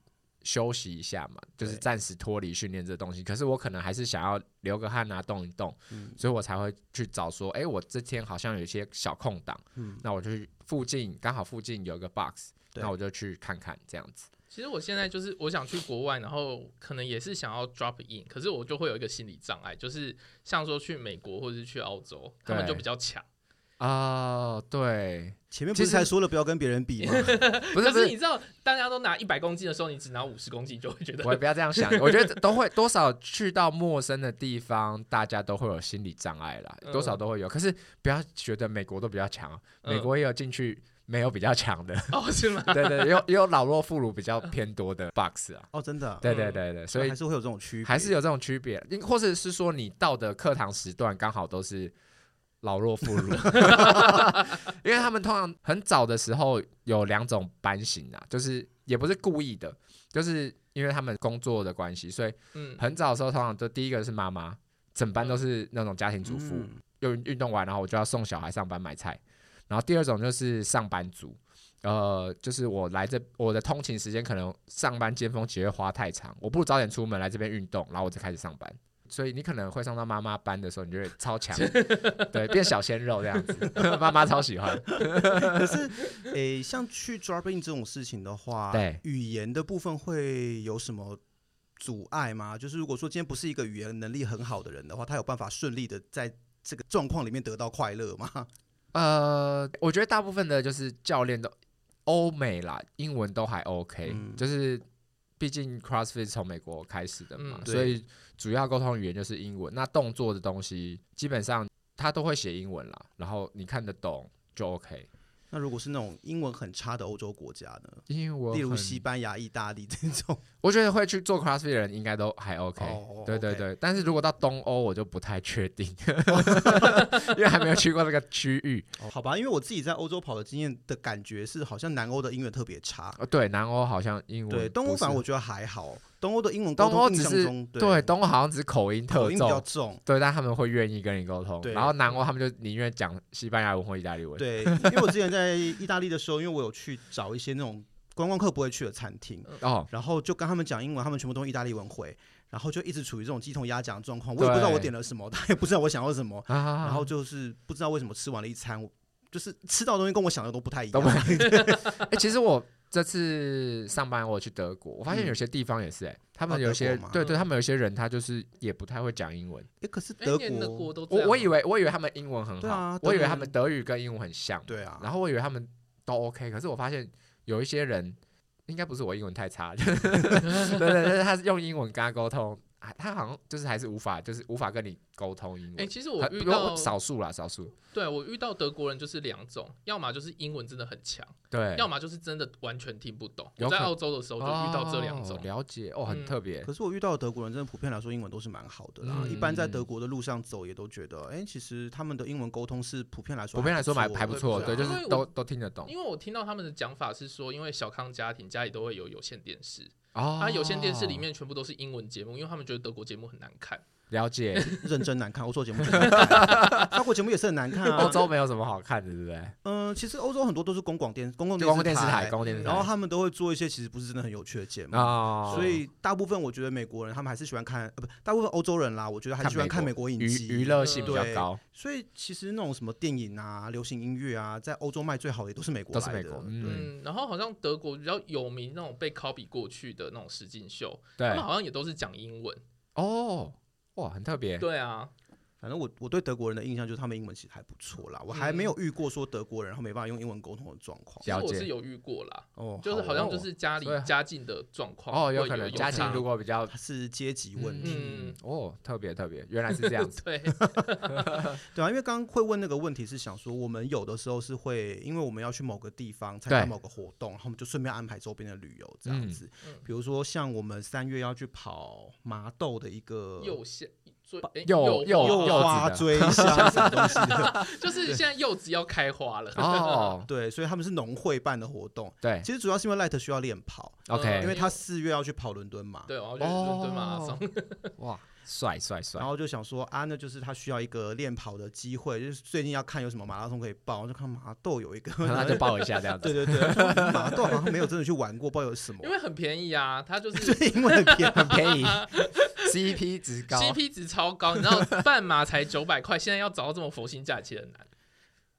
休息一下嘛，就是暂时脱离训练这东西。可是我可能还是想要流个汗啊，动一动，嗯、所以我才会去找说，哎，我这天好像有一些小空档，嗯、那我就去附近刚好附近有一个 box，那我就去看看这样子。其实我现在就是我想去国外，然后可能也是想要 drop in，可是我就会有一个心理障碍，就是像说去美国或者是去澳洲，他们就比较强。哦，对，前面不是才说了不要跟别人比吗？*laughs* 不是，可是你知道，大家都拿一百公斤的时候，你只拿五十公斤，就会觉得。我也不要这样想，*laughs* 我觉得都会多少去到陌生的地方，大家都会有心理障碍啦，多少都会有。可是不要觉得美国都比较强，美国也有进去没有比较强的 *laughs* 哦，是吗？对对，也有也有老弱妇孺比较偏多的 box 啊。哦，真的？对对对对，所以还是会有这种区别，还是有这种区别，或者是说你到的课堂时段刚好都是。老弱妇孺，*laughs* 因为他们通常很早的时候有两种班型啊，就是也不是故意的，就是因为他们工作的关系，所以很早的时候通常就第一个是妈妈，整班都是那种家庭主妇，又运动完然后我就要送小孩上班买菜，然后第二种就是上班族，呃，就是我来这我的通勤时间可能上班尖峰期会花太长，我不如早点出门来这边运动，然后我再开始上班。所以你可能会上到妈妈班的时候，你就会超强，对，变小鲜肉这样子，*laughs* 妈妈超喜欢。*laughs* 可是，诶、欸，像去 drop in 这种事情的话，对，语言的部分会有什么阻碍吗？就是如果说今天不是一个语言能力很好的人的话，他有办法顺利的在这个状况里面得到快乐吗？*laughs* 呃，我觉得大部分的就是教练都欧美啦，英文都还 OK，、嗯、就是。毕竟 CrossFit 从美国开始的嘛，嗯、所以主要沟通语言就是英文。那动作的东西基本上他都会写英文啦，然后你看得懂就 OK。那如果是那种英文很差的欧洲国家呢？英文例如西班牙、意大利 *laughs* 这种，我觉得会去做 CrossFit 的人应该都还 OK。Oh, 对对对.但是如果到东欧，我就不太确定，*laughs* *laughs* 因为还没有去过那个区域。Oh, 好吧，因为我自己在欧洲跑的经验的感觉是，好像南欧的英文特别差。对，南欧好像英文。对，东欧反而我觉得还好。东欧的英文沟通印象中，对，对，东欧好像只是口音特重，口音比较重，对，但他们会愿意跟你沟通。然后南欧他们就宁愿讲西班牙文或意大利文。对，因为我之前在意大利的时候，因为我有去找一些那种观光客不会去的餐厅，*laughs* 哦，然后就跟他们讲英文，他们全部都用意大利文回，然后就一直处于这种鸡同鸭讲的状况。我也不知道我点了什么，他也不知道我想要什么，然后就是不知道为什么吃完了一餐，就是吃到的东西跟我想的都不太一样。*laughs* *laughs* 哎、欸，其实我。这次上班我去德国，我发现有些地方也是哎，他们有些对对，他们有些人他就是也不太会讲英文。哎，可是德国，我我以为我以为他们英文很好，我以为他们德语跟英文很像，对啊。然后我以为他们都 OK，可是我发现有一些人应该不是我英文太差，*laughs* 对对对，他是用英文跟他沟通。他好像就是还是无法，就是无法跟你沟通英文。哎、欸，其实我遇到少数啦，少数。对，我遇到德国人就是两种，要么就是英文真的很强，对，要么就是真的完全听不懂。我在澳洲的时候就遇到这两种。哦，了解哦，很特别。可是我遇到的德国人，真的普遍来说英文都是蛮好的啦。嗯、一般在德国的路上走，也都觉得，哎、欸，其实他们的英文沟通是普遍来说，普遍来说还还不错，对，就是都都听得懂。因为我听到他们的讲法是说，因为小康家庭家里都会有有线电视。啊，它有线电视里面全部都是英文节目，因为他们觉得德国节目很难看。了解，认真难看。*laughs* 欧洲节目，*laughs* 法国节目也是很难看啊。欧洲没有什么好看的，对不对？嗯，其实欧洲很多都是公广电、公共电视台，公共电视台，然后他们都会做一些其实不是真的很有趣的节目。哦。所以大部分我觉得美国人他们还是喜欢看，呃，不，大部分欧洲人啦，我觉得还是喜欢看美国影集，娱乐性比较高。所以其实那种什么电影啊、流行音乐啊，在欧洲卖最好的也都是美国。都是美国。嗯。然后好像德国比较有名那种被 copy 过去的那种实境秀，他们好像也都是讲英文。哦。哇，很特别。对啊，反正我我对德国人的印象就是他们英文其实还不错啦，我还没有遇过说德国人然后没办法用英文沟通的状况。其实我是有遇过啦，哦，就是好像就是家里家境的状况哦，有可能家境如果比较是阶级问题，嗯，哦，特别特别，原来是这样子，*laughs* 对，*laughs* 对啊，因为刚刚会问那个问题是想说，我们有的时候是会，因为我们要去某个地方参加某个活动，然后我们就顺便安排周边的旅游这样子，比如说像我们三月要去跑麻豆的一个右线。柚柚柚花 *laughs* 追香什么东西的，*laughs* 就是现在柚子要开花了哦。*laughs* 对，所以他们是农会办的活动。对，其实主要是因为 Light 需要练跑，OK，因为他四月要去跑伦敦嘛。对，我要去伦敦马拉松。哇，帅帅帅！然后就想说啊，那就是他需要一个练跑的机会，就是最近要看有什么马拉松可以报，就看麻豆有一个，那就报一下这样子。对对对，麻豆好像没有真的去玩过，不知道有什么。因为很便宜啊，他就是因为很便很便宜。CP *laughs* 值高，CP 值超高，你知道半马才九百块，现在要找到这么佛心价其实很难，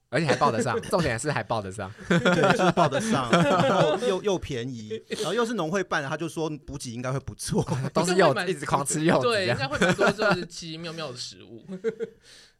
而且还报得上，*laughs* 重点是还报得上，对，就是报得上，*laughs* 然后又又便宜，然后又是农会办的，他就说补给应该会不错，都是柚子，一直狂吃柚子，对，应该会蛮多就是奇奇妙妙的食物。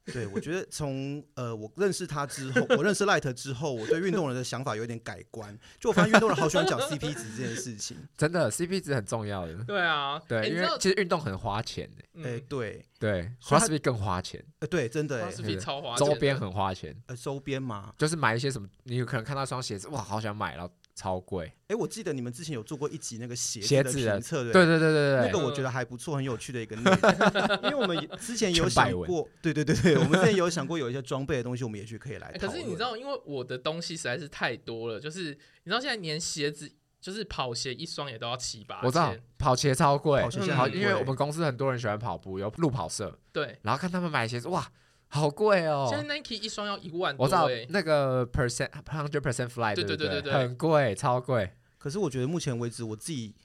对，我觉得从呃我认识他之后，我认识 Light 之后，我对运动人的想法有点改观。就我发现运动人好喜欢讲 CP 值这件事情，真的 CP 值很重要的。对啊，对，因为其实运动很花钱的。哎，对对，CrossFit 更花钱。呃，对，真的，CrossFit 超花钱，周边很花钱。呃，周边嘛，就是买一些什么，你有可能看到一双鞋子，哇，好想买，然后。超贵！哎，我记得你们之前有做过一集那个鞋鞋子的评测，对对对对对，那个我觉得还不错，很有趣的一个内容。*laughs* 因为我们之前有想过，对对对对，*laughs* 我们之前有想过有一些装备的东西，我们也去可以来。可是你知道，因为我的东西实在是太多了，就是你知道现在连鞋子，就是跑鞋一双也都要七八千。我知道跑鞋超贵，因为我们公司很多人喜欢跑步，有路跑社，对，然后看他们买鞋子，哇。好贵哦！现在 Nike 一双要一万多，我知道那个 percent hundred percent fly 对对对对对，很贵，超贵。可是我觉得目前为止，我自己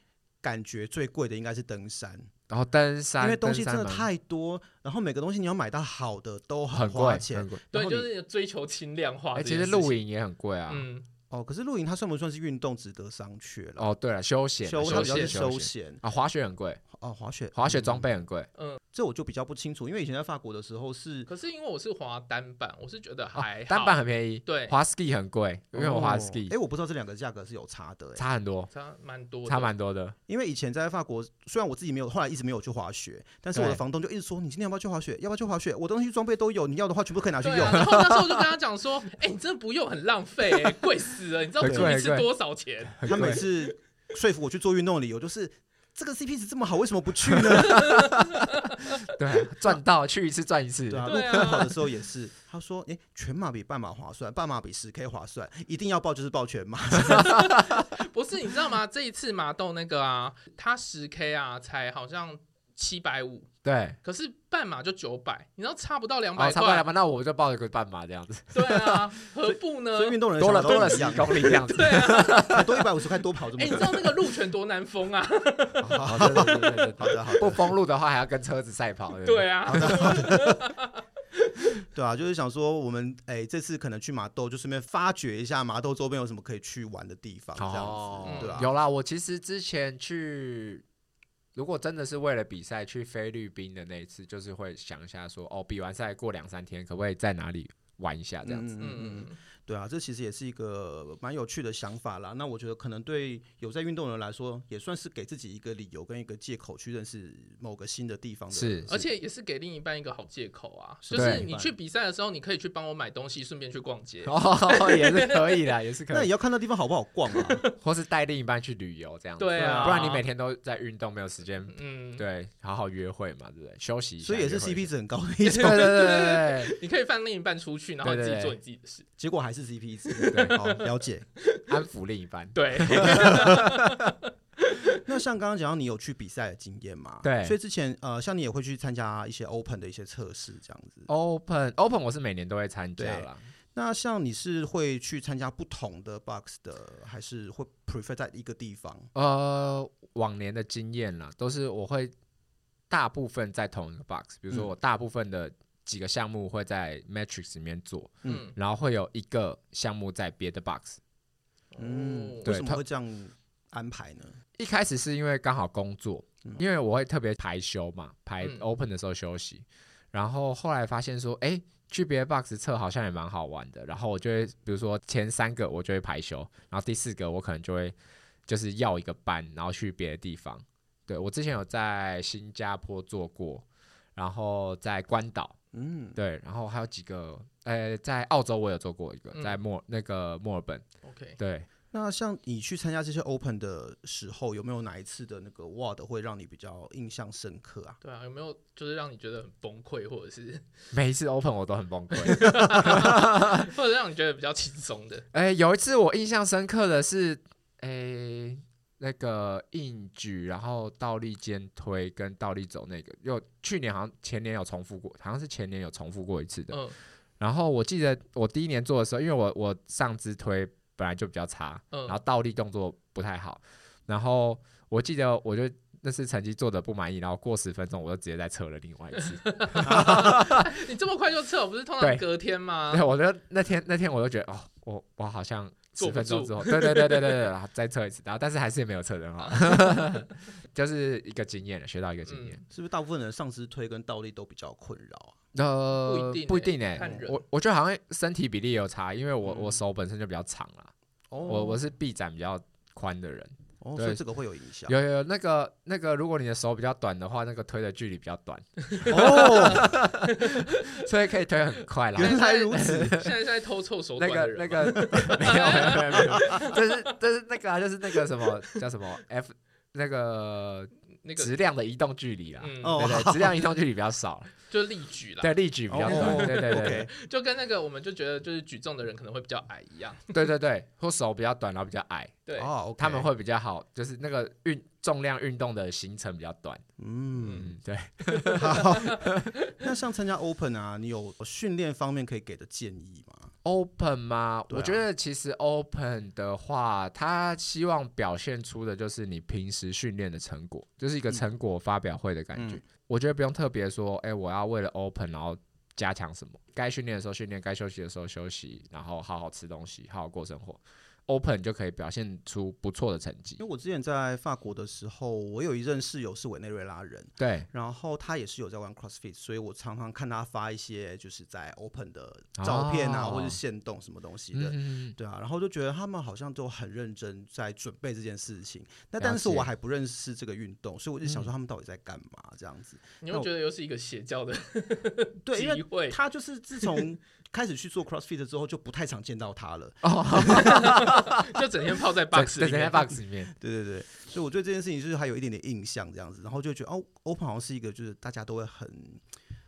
感觉最贵的应该是登山。然后登山，因为东西真的太多，然后每个东西你要买到好的都很花钱，很贵。对，就是追求轻量化。哎，其实露营也很贵啊。嗯。哦，可是露营它算不算是运动，值得商榷了？哦，对了，休闲，休它比较是休闲啊。滑雪很贵哦，滑雪，滑雪装备很贵。嗯，这我就比较不清楚，因为以前在法国的时候是，可是因为我是滑单板，我是觉得还单板很便宜。对，滑 ski 很贵，因为我滑 ski。哎，我不知道这两个价格是有差的，差很多，差蛮多，差蛮多的。因为以前在法国，虽然我自己没有，后来一直没有去滑雪，但是我的房东就一直说：“你今天要不要去滑雪？要不要去滑雪？我的东西装备都有，你要的话全部可以拿去用。”然后那时候我就跟他 *laughs* 讲说：“哎，你真的不用，很浪费，*laughs* 贵死了，你知道我一次多少钱？他每次说服我去做运动的理由就是这个 CP 值这么好，为什么不去呢？*laughs* 对，赚到去一次赚一次。对啊，路跑的时候也是，他说：“哎，全马比半马划算，半马比十 K 划算，一定要报就是报全马。*laughs* ”不是，你知道吗？这一次马豆那个啊，他十 K 啊，才好像七百五。对，可是半马就九百，你知道差不到两百块，差不到两百，那我就报一个半马这样子。对啊，何不呢？所以运动人多了多了十公里这样子，对啊，*laughs* 多一百五十块多跑这么。哎，你知道那个路权多难封啊？*laughs* 好的，对对对，好的好的。不封路的话，还要跟车子赛跑。对啊，*laughs* 对啊，就是想说我们哎，这次可能去麻豆，就顺便发掘一下麻豆周边有什么可以去玩的地方，这样子，对啊。有啦，我其实之前去。如果真的是为了比赛去菲律宾的那一次，就是会想一下说，哦，比完赛过两三天，可不可以在哪里玩一下这样子？嗯嗯嗯。对啊，这其实也是一个蛮有趣的想法啦。那我觉得可能对有在运动的人来说，也算是给自己一个理由跟一个借口去认识某个新的地方的。是，而且也是给另一半一个好借口啊。就是你去比赛的时候，你可以去帮我买东西，顺便去逛街。*laughs* 哦，也是可以的，也是可以。那也要看到地方好不好逛啊，*laughs* 或是带另一半去旅游这样子。对啊，不然你每天都在运动，没有时间，嗯，对，好好约会嘛，对不对？休息一下。所以也是 CP 值很高的一种。对对对对，*laughs* 你可以放另一半出去，然后自己做你自己的事，结果还是 CP 值。*laughs* 对，好了解，*laughs* 安抚另一半。对，*laughs* 那像刚刚讲到你有去比赛的经验吗？对，所以之前呃，像你也会去参加一些 Open 的一些测试，这样子。Open Open 我是每年都会参加啦。那像你是会去参加不同的 Box 的，还是会 prefer 在一个地方？呃，往年的经验啦，都是我会大部分在同一个 Box，比如说我大部分的。几个项目会在 Matrix 里面做，嗯，然后会有一个项目在别的 box，嗯，对，为什么会这样安排呢？一开始是因为刚好工作，嗯、因为我会特别排休嘛，排 open 的时候休息，嗯、然后后来发现说，哎，去别的 box 测好像也蛮好玩的。然后我就会，比如说前三个我就会排休，然后第四个我可能就会就是要一个班，然后去别的地方。对，我之前有在新加坡做过，然后在关岛，嗯，对，然后还有几个，呃，在澳洲我有做过一个，在墨、嗯、那个墨尔本，OK，对。那像你去参加这些 Open 的时候，有没有哪一次的那个 WOD 会让你比较印象深刻啊？对啊，有没有就是让你觉得很崩溃，或者是 *laughs* 每一次 Open 我都很崩溃 *laughs* *laughs* 或者让你觉得比较轻松的？哎、欸，有一次我印象深刻的是，哎、欸，那个硬举，然后倒立肩推跟倒立走那个，又去年好像前年有重复过，好像是前年有重复过一次的。嗯，然后我记得我第一年做的时候，因为我我上肢推。本来就比较差，然后倒立动作不太好，然后我记得我就那次成绩做的不满意，然后过十分钟我就直接再测了另外一次。*laughs* *laughs* 你这么快就测，不是通常隔天吗？对，我觉得那天那天我就觉得哦，我我好像十分钟之后，对对对对对对，然后再测一次，然后但是还是也没有测得很好，*laughs* 就是一个经验，学到一个经验。嗯、是不是大部分人上肢推跟倒立都比较困扰啊？呃，不一定哎、欸，我我觉得好像身体比例有差，因为我、嗯、我手本身就比较长啦，哦、我我是臂展比较宽的人，哦，对。所以这个会有影响。有有有那个那个，如果你的手比较短的话，那个推的距离比较短，哦，*laughs* 所以可以推很快啦。原来如此，现在在偷臭手短的人那个那个没有没有没有没有，就 *laughs* 是就是那个啊，就是那个什么叫什么 F 那个那个质量的移动距离啦，嗯、对对，质量移动距离比较少。就例举啦，对例举比较多，对对对，就跟那个我们就觉得就是举重的人可能会比较矮一样，对对对，或手比较短然后比较矮，对，他们会比较好，就是那个运重量运动的行程比较短，嗯，对。*laughs* 好，*laughs* 那像参加 Open 啊，你有训练方面可以给的建议吗？Open 吗？我觉得其实 Open 的话，他希望表现出的就是你平时训练的成果，就是一个成果发表会的感觉。我觉得不用特别说，哎、我要为了 Open 然后加强什么？该训练的时候训练，该休息的时候休息，然后好好吃东西，好好过生活。Open 就可以表现出不错的成绩。因为我之前在法国的时候，我有一任室友是委内瑞拉人，对，然后他也是有在玩 CrossFit，所以我常常看他发一些就是在 Open 的照片啊，哦、或者是限动什么东西的，嗯、对啊，然后就觉得他们好像都很认真在准备这件事情。那但是我还不认识这个运动，所以我就想说他们到底在干嘛这样子？你会觉得又是一个邪教的对，因为 *laughs* 他就是自从。开始去做 CrossFit 之后，就不太常见到他了，*laughs* 就整天泡在 box，整天在 box 里面。*laughs* 对对对，所以我对这件事情就是还有一点点印象这样子，然后就觉得哦，Open 好像是一个就是大家都会很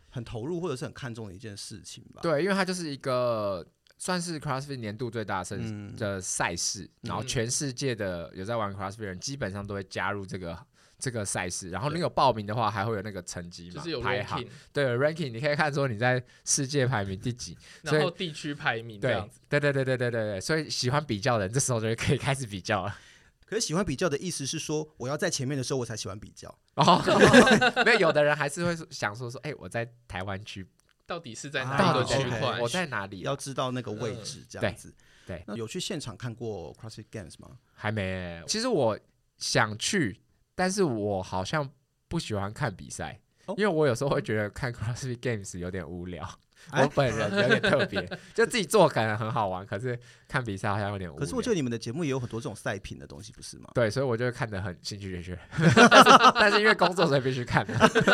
很投入或者是很看重的一件事情吧。对，因为它就是一个算是 CrossFit 年度最大的的赛事，嗯、然后全世界的有在玩 CrossFit 人基本上都会加入这个。这个赛事，然后你有报名的话，还会有那个成绩嘛？就是有排行，对，ranking，你可以看说你在世界排名第几，*laughs* 然后地区排名这样子。对对对对对对对，所以喜欢比较的人，这时候就可以开始比较了。*laughs* 可是喜欢比较的意思是说，我要在前面的时候我才喜欢比较。哦，*laughs* 没有，有的人还是会想说说，哎，我在台湾区到底是在哪个区块？我在哪里？要知道那个位置这样子。对，那有去现场看过 CrossFit Games 吗？还没。其实我想去。但是我好像不喜欢看比赛，因为我有时候会觉得看 CrossFit Games 有点无聊。*laughs* 我本人有点特别，*laughs* 就自己做可能很好玩，可是看比赛好像有点无聊。可是我觉得你们的节目也有很多这种赛品的东西，不是吗？对，所以我就看得很兴趣缺缺。*laughs* 但是因为工作所以必须看。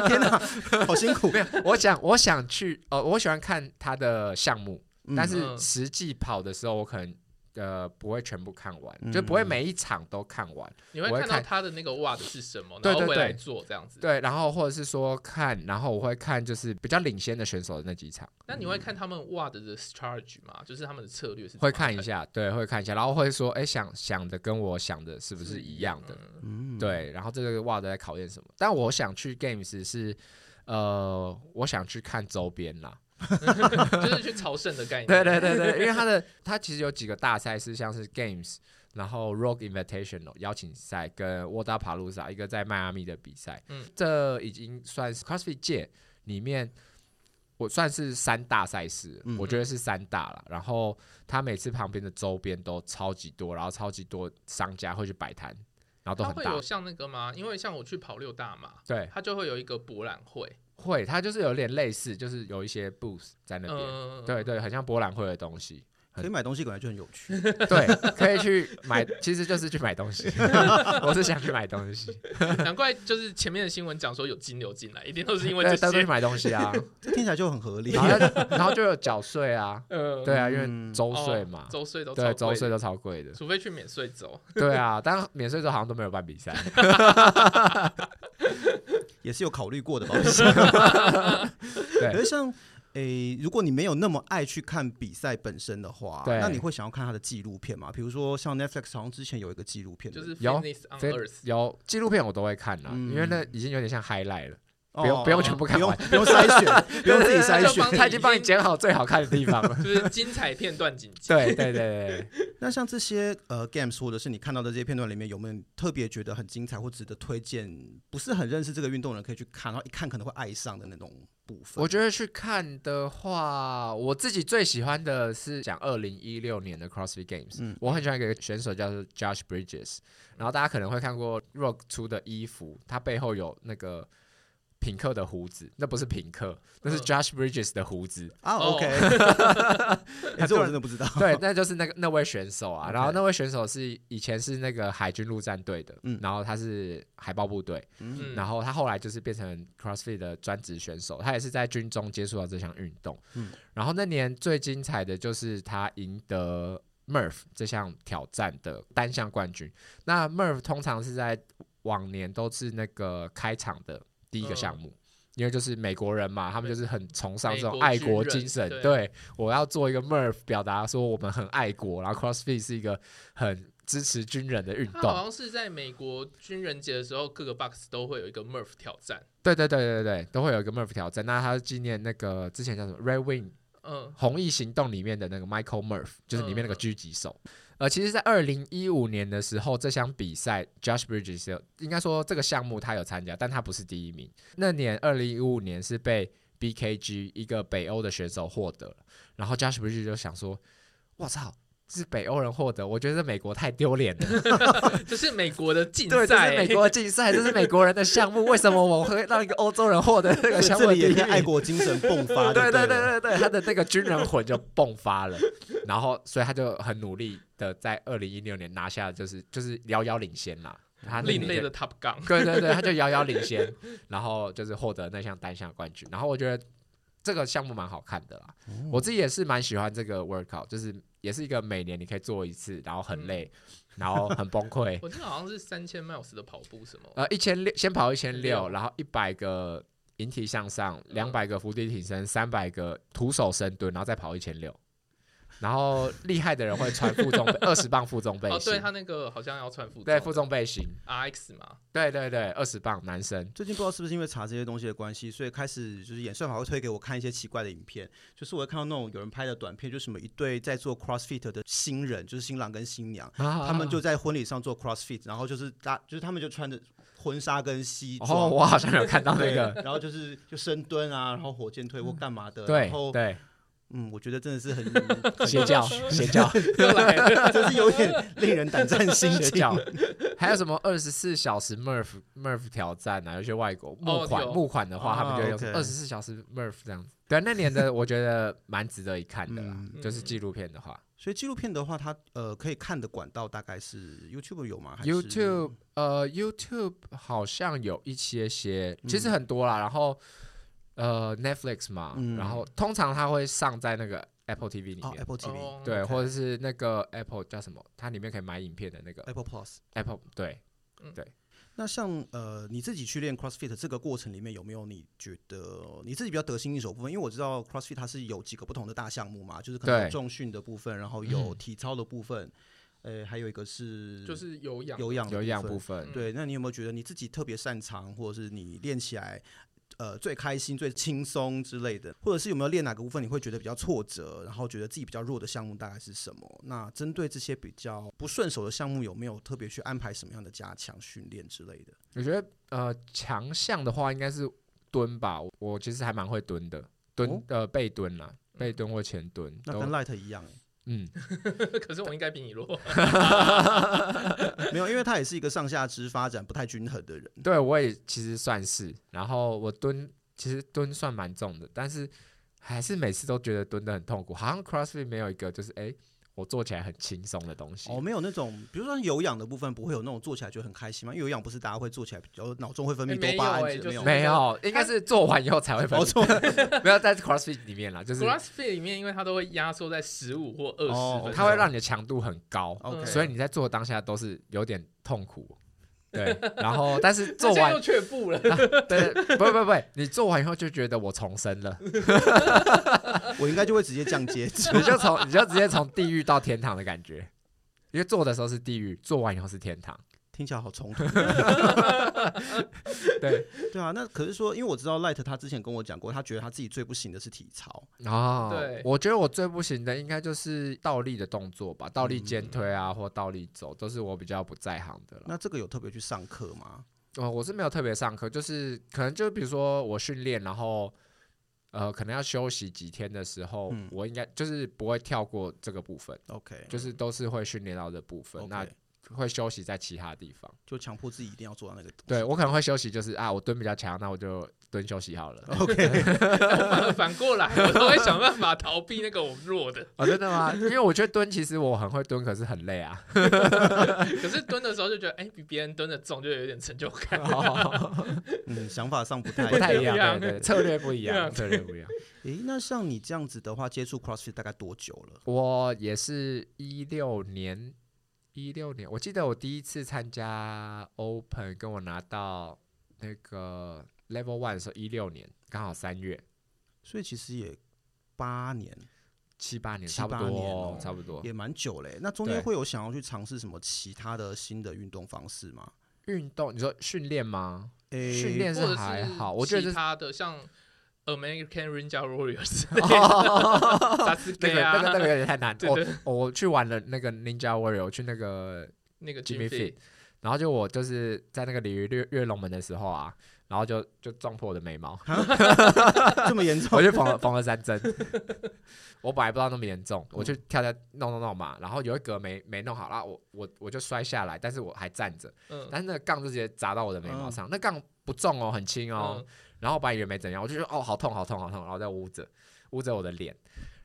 天哪，好辛苦！没有，我想我想去，呃，我喜欢看他的项目，但是实际跑的时候，我可能。呃，不会全部看完，嗯、就不会每一场都看完。你会看到他的那个 WOD 是什么，然后回来做这样子。对，然后或者是说看，然后我会看就是比较领先的选手的那几场。那你会看他们 WOD 的 charge 吗？就是他们的策略是？会看一下，对，会看一下，然后会说，哎，想想的跟我想的是不是一样的？嗯，对。然后这个 WOD 在考验什么？但我想去 Games 是，呃，我想去看周边啦。*laughs* 就是去朝圣的概念。对对对对，因为它的它其实有几个大赛事，像是 Games，然后 Rock Invitational 邀请赛跟 Wodapalooza 一个在迈阿密的比赛。嗯，这已经算是 CrossFit 界里面我算是三大赛事，嗯、我觉得是三大了。然后他每次旁边的周边都超级多，然后超级多商家会去摆摊。然后都很大。会有像那个吗？因为像我去跑六大嘛，对，它就会有一个博览会。会，它就是有点类似，就是有一些 booth 在那边，呃、对对，很像博览会的东西。可以买东西，本来就很有趣。对，可以去买，其实就是去买东西。*laughs* 我是想去买东西，*laughs* 难怪就是前面的新闻讲说有金流进来，一定都是因为这些。去买东西啊，*laughs* 这听起来就很合理。然后就有缴税啊，对啊，因为周税嘛，周税都对，周税都超贵的，除非去免税州。对啊，但免税州好像都没有办比赛，也是有考虑过的东西。*laughs* 对，可是像。诶、欸，如果你没有那么爱去看比赛本身的话，那你会想要看他的纪录片吗？比如说像 Netflix 好像之前有一个纪录片，就是有有纪录片我都会看啊，嗯、因为那已经有点像 highlight 了。不用不用全部看完，不用筛选，*laughs* 不用自己筛选，他已经帮你剪好最好看的地方了，就是精彩片段剪辑。对对对对。那像这些呃 games 或者是你看到的这些片段里面，有没有特别觉得很精彩或值得推荐？不是很认识这个运动的人可以去看，然后一看可能会爱上的那种部分。我觉得去看的话，我自己最喜欢的是讲二零一六年的 CrossFit Games。嗯，我很喜欢一个选手叫做 Josh Bridges，然后大家可能会看过 Rogue 出的衣服，它背后有那个。品克的胡子，那不是品克，那是 Josh Bridges 的胡子啊。OK，*laughs* 这我真的不知道。对，那就是那个那位选手啊。然后那位选手是以前是那个海军陆战队的，然后他是海豹部队，然后他后来就是变成 CrossFit 的专职选手。他也是在军中接触到这项运动。然后那年最精彩的就是他赢得 Murph 这项挑战的单项冠军。那 Murph 通常是在往年都是那个开场的。第一个项目，因为就是美国人嘛，他们就是很崇尚这种爱国精神。对，我要做一个 Merv，表达说我们很爱国。然后 CrossFit 是一个很支持军人的运动。好像是在美国军人节的时候，各个 box 都会有一个 Murph 挑战。对对对对对，都会有一个 Murph 挑战。那他纪念那个之前叫什么 Red Wing，嗯，红翼行动里面的那个 Michael Murph，就是里面那个狙击手。呃，其实，在二零一五年的时候，这项比赛，Josh Bridges 应该说这个项目他有参加，但他不是第一名。那年二零一五年是被 BKG 一个北欧的选手获得，然后 Josh Bridges 就想说：“我操！”是北欧人获得，我觉得美国太丢脸了。*laughs* 这是美国的竞赛，对，这是美国的竞赛，这是美国人的项目，为什么我会让一个欧洲人获得这个项目？这里也是爱国精神迸发，对对对对对，他的那个军人魂就迸发了，然后所以他就很努力的在二零一六年拿下，就是就是遥遥领先啦。他另类的 Top Gun，对对对，他就遥遥领先，然后就是获得那项单项冠军。然后我觉得这个项目蛮好看的啦，我自己也是蛮喜欢这个 workout，就是。也是一个每年你可以做一次，然后很累，嗯、然后很崩溃。*laughs* 我记得好像是三千 miles 的跑步什么？呃，一千六，先跑一千六，然后一百个引体向上，两百个伏地挺身，三百个徒手深蹲，然后再跑一千六。然后厉害的人会穿负重二十磅负重背心，哦，对他那个好像要穿负重，对负重背心，RX 嘛，对对对，二十磅男生。最近不知道是不是因为查这些东西的关系，所以开始就是演算法会推给我看一些奇怪的影片，就是我会看到那种有人拍的短片，就是什么一对在做 CrossFit 的新人，就是新郎跟新娘，啊、他们就在婚礼上做 CrossFit，然后就是大就是他们就穿着婚纱跟西装，哦，我好像有看到那个，然后就是就深蹲啊，然后火箭推或干嘛的，对，然后对。嗯，我觉得真的是很 *laughs* 邪教，*laughs* 邪教，真是有点令人胆战心惊。*laughs* 还有什么二十四小时 Murph Murph 挑战啊？有些外国募款募款的话，他们就用二十四小时 Murph 这样子。对，那年的我觉得蛮值得一看的啦，就是纪录片的话。所以纪录片的话，它呃可以看的管道大概是 YouTube 有吗？YouTube 呃 YouTube 好像有一些些，其实很多啦。然后。呃，Netflix 嘛，嗯、然后通常它会上在那个 Apple TV 里面、哦、Apple TV、哦、对，okay. 或者是那个 Apple 叫什么，它里面可以买影片的那个 Apple Plus，Apple 对，嗯、对。那像呃，你自己去练 CrossFit 这个过程里面，有没有你觉得你自己比较得心应手部分？因为我知道 CrossFit 它是有几个不同的大项目嘛，就是可能有重训的部分，然后有体操的部分，呃、嗯，还有一个是就是有氧有氧有氧部分。对，那你有没有觉得你自己特别擅长，或者是你练起来？呃，最开心、最轻松之类的，或者是有没有练哪个部分你会觉得比较挫折，然后觉得自己比较弱的项目大概是什么？那针对这些比较不顺手的项目，有没有特别去安排什么样的加强训练之类的？我觉得呃，强项的话应该是蹲吧，我其实还蛮会蹲的，蹲、哦、呃背蹲啦，背蹲或前蹲，那跟 Light 一样嗯，*laughs* 可是我应该比你弱。*laughs* 没有，因为他也是一个上下肢发展不太均衡的人。对，我也其实算是。然后我蹲，其实蹲算蛮重的，但是还是每次都觉得蹲得很痛苦。好像 CrossFit 没有一个就是哎。欸我做起来很轻松的东西哦，没有那种，比如说有氧的部分，不会有那种做起来就很开心吗？因为有氧不是大家会做起来比较脑中会分泌多巴胺，没有、欸，没有，应该是做完以后才会分泌。不要 *laughs* 在 CrossFit 里面啦，就是 CrossFit 里面，因为它都会压缩在十五或二十、哦，它会让你的强度很高，okay. 所以你在做当下都是有点痛苦。对，然后但是做完又却步了。啊、对，不不不，你做完以后就觉得我重生了，*laughs* 我应该就会直接降阶，*laughs* 你就从你就直接从地狱到天堂的感觉，因为做的时候是地狱，做完以后是天堂。听起来好冲突。*laughs* 对对啊，那可是说，因为我知道 Light 他之前跟我讲过，他觉得他自己最不行的是体操啊。对，我觉得我最不行的应该就是倒立的动作吧，倒立肩推啊，或倒立走，都是我比较不在行的了。那这个有特别去上课吗？哦，我是没有特别上课，就是可能就比如说我训练，然后呃，可能要休息几天的时候，嗯、我应该就是不会跳过这个部分。OK，就是都是会训练到这部分。那会休息在其他地方，就强迫自己一定要做到那个。对，我可能会休息，就是啊，我蹲比较强，那我就蹲休息好了。OK，*laughs* 反过来，我都会想办法逃避那个我弱的。*laughs* 哦，真的吗？因为我觉得蹲其实我很会蹲，可是很累啊。*laughs* 可是蹲的时候就觉得，哎、欸，比别人蹲的重，就有点成就感。嗯，想法上不太不太一样，对，对，策略不一样，策略不一样。诶、欸，那像你这样子的话，接触 CrossFit 大概多久了？我也是一六年。一六年，我记得我第一次参加 Open，跟我拿到那个 Level One 的时候，一六年刚好三月，所以其实也八年、七八年，差不多，哦、差不多也蛮久嘞。那中间会有想要去尝试什么其他的新的运动方式吗？运动，你说训练吗？训、欸、练是还好，我觉得其他的像。American Ninja Warriors，*laughs* 那个 *laughs* 那个那个有点太难。*laughs* 我我去玩了那个 Ninja Warrior，去那个那个 Jimmy Fit，然后就我就是在那个鲤鱼跃跃龙门的时候啊，然后就就撞破我的眉毛，这么严重？我就缝了缝了三针。我本来不知道那么严重，我就跳跳弄弄弄嘛，然后有一格没没弄好，然后我我我就摔下来，但是我还站着，嗯，但是那个杠就直接砸到我的眉毛上，嗯、那杠不重哦，很轻哦。嗯然后我本来以为没怎样，我就说哦，好痛，好痛，好痛，然后在捂着捂着我的脸，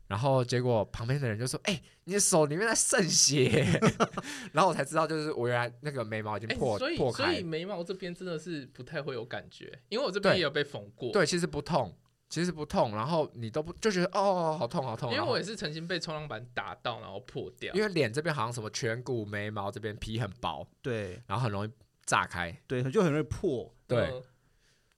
然后结果旁边的人就说：“哎、欸，你的手里面在渗血。*laughs* ”然后我才知道，就是我原来那个眉毛已经破、欸、所以破开，所以眉毛这边真的是不太会有感觉，因为我这边也有被缝过。对，其实不痛，其实不痛。然后你都不就觉得哦，好痛，好痛。因为我也是曾经被冲浪板打到，然后破掉。因为脸这边好像什么颧骨、眉毛这边皮很薄，对，然后很容易炸开，对，就很容易破，对。嗯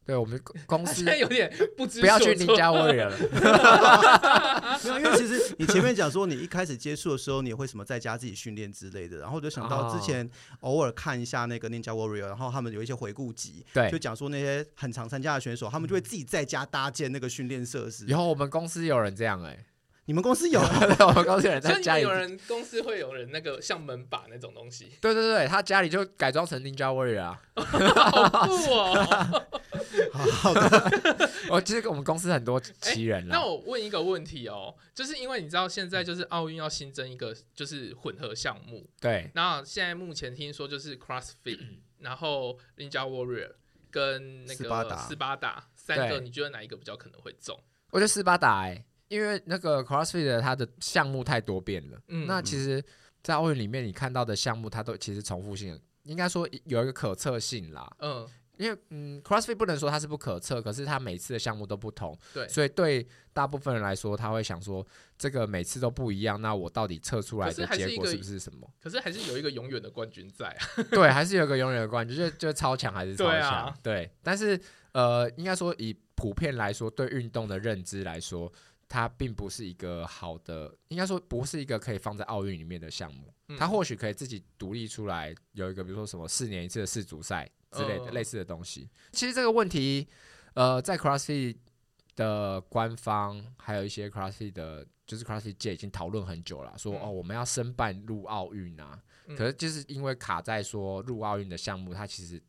对我们公 *laughs* 司有点不知不要去 Ninja Warrior 了。*laughs* 没有，因为其实你前面讲说你一开始接触的时候，你会什么在家自己训练之类的，然后就想到之前偶尔看一下那个 Ninja Warrior，然后他们有一些回顾集，对，就讲说那些很常参加的选手，他们就会自己在家搭建那个训练设施。以后我们公司有人这样哎、欸。你们公司 *laughs* 有？我们公司有人在家里，有人公司会有人那个像门把那种东西。对对对，他家里就改装成 Ninja Warrior 啊，好酷哦！*laughs* 好的，我其实我们公司很多奇人了、欸。那我问一个问题哦，就是因为你知道现在就是奥运要新增一个就是混合项目，对。那现在目前听说就是 CrossFit，*clears throat* 然后 Ninja Warrior 跟那个斯巴达，斯巴达三个，你觉得哪一个比较可能会中？我觉得斯巴达哎、欸。因为那个 CrossFit 它的项目太多变了，嗯，那其实，在奥运里面你看到的项目，它都其实重复性，应该说有一个可测性啦，嗯，因为嗯，CrossFit 不能说它是不可测，可是它每次的项目都不同，对，所以对大部分人来说，他会想说，这个每次都不一样，那我到底测出来的结果是不是什么？可是还是有一个永远的冠军在啊，对，还是有一个永远的冠军，就就超强还是超强，对啊，对，但是呃，应该说以普遍来说，对运动的认知来说。它并不是一个好的，应该说不是一个可以放在奥运里面的项目。它或许可以自己独立出来，有一个比如说什么四年一次的世足赛之类的类似的东西。其实这个问题，呃，在 CrossFit 的官方还有一些 CrossFit 的，就是 CrossFit 界已经讨论很久了，说哦我们要申办入奥运啊。可是就是因为卡在说入奥运的项目，它其实。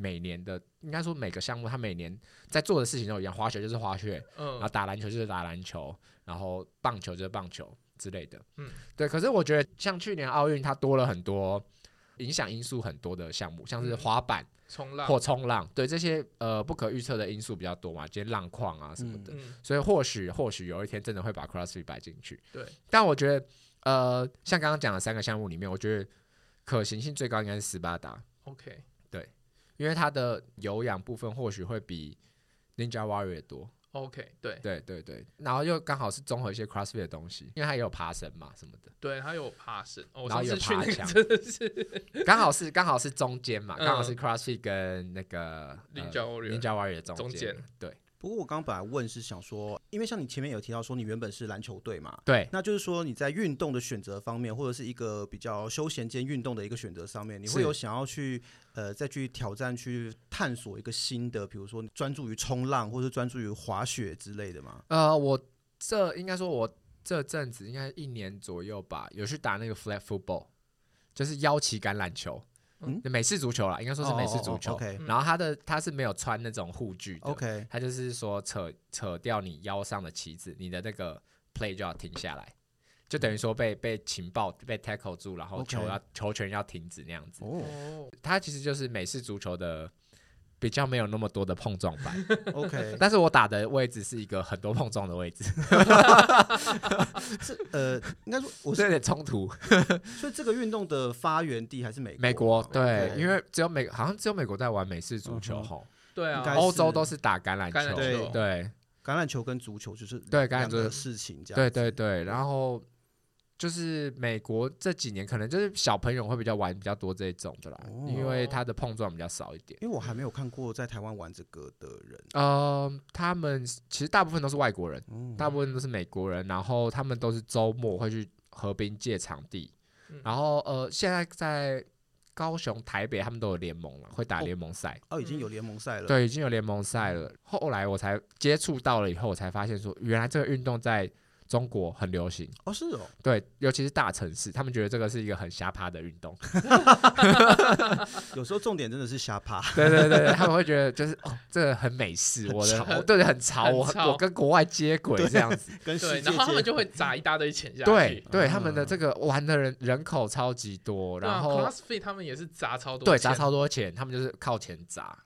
每年的应该说每个项目，他每年在做的事情都一样，滑雪就是滑雪，嗯，然后打篮球就是打篮球，然后棒球就是棒球，之类的。嗯，对。可是我觉得像去年奥运，它多了很多影响因素很多的项目，像是滑板、冲浪或冲浪，对这些呃不可预测的因素比较多嘛，这些浪况啊什么的。嗯、所以或许或许有一天真的会把 CrossFit 摆进去。对。但我觉得呃，像刚刚讲的三个项目里面，我觉得可行性最高应该是斯巴达。OK。对，因为它的有氧部分或许会比 Ninja Warrior 多。OK，对对对对，然后又刚好是综合一些 CrossFit 的东西，因为它也有爬绳嘛什么的。对，它有爬绳，哦、然后有爬墙，真的是刚好是刚好是中间嘛，刚好是 CrossFit 跟那个 Ninja Warrior、呃、Ninja Warrior 中间。中间对。不过我刚刚本来问是想说，因为像你前面有提到说你原本是篮球队嘛，对，那就是说你在运动的选择方面，或者是一个比较休闲兼运动的一个选择上面，你会有想要去呃再去挑战、去探索一个新的，比如说专注于冲浪，或者专注于滑雪之类的吗？呃，我这应该说，我这阵子应该一年左右吧，有去打那个 flat football，就是腰旗橄榄球。嗯，美式足球啦，应该说是美式足球。然后他的他是没有穿那种护具的，OK，他就是说扯扯掉你腰上的旗子，你的那个 play 就要停下来，就等于说被被情报被 tackle 住，然后球要球权要停止那样子。哦，他其实就是美式足球的。比较没有那么多的碰撞板，OK，*laughs* 但是我打的位置是一个很多碰撞的位置，是呃，应该说我是有点冲突，*laughs* 所以这个运动的发源地还是美国，美国对，okay. 因为只有美好像只有美国在玩美式足球吼，对啊，欧洲都是打橄榄球，对对，橄榄球跟足球就是对橄榄球。的事情这样，对对对，然后。就是美国这几年可能就是小朋友会比较玩比较多这种的啦，哦、因为它的碰撞比较少一点。因为我还没有看过在台湾玩这个的人。呃，他们其实大部分都是外国人，嗯、大部分都是美国人，然后他们都是周末会去河边借场地，嗯、然后呃，现在在高雄、台北他们都有联盟了，会打联盟赛。哦，已经有联盟赛了。对，已经有联盟赛了。后来我才接触到了以后，我才发现说，原来这个运动在。中国很流行。哦，是哦，对，尤其是大城市，他们觉得这个是一个很瞎趴的运动。*laughs* 有时候重点真的是瞎趴，对对对，他们会觉得就是哦，这个很美式，我的对对很潮，我我跟国外接轨这样子，*laughs* 跟世界，然后他们就会砸一大堆钱下去。对对，他们的这个玩的人人口超级多，然后 CrossFit 他们也是砸超多，对，砸超多钱，他们就是靠钱砸。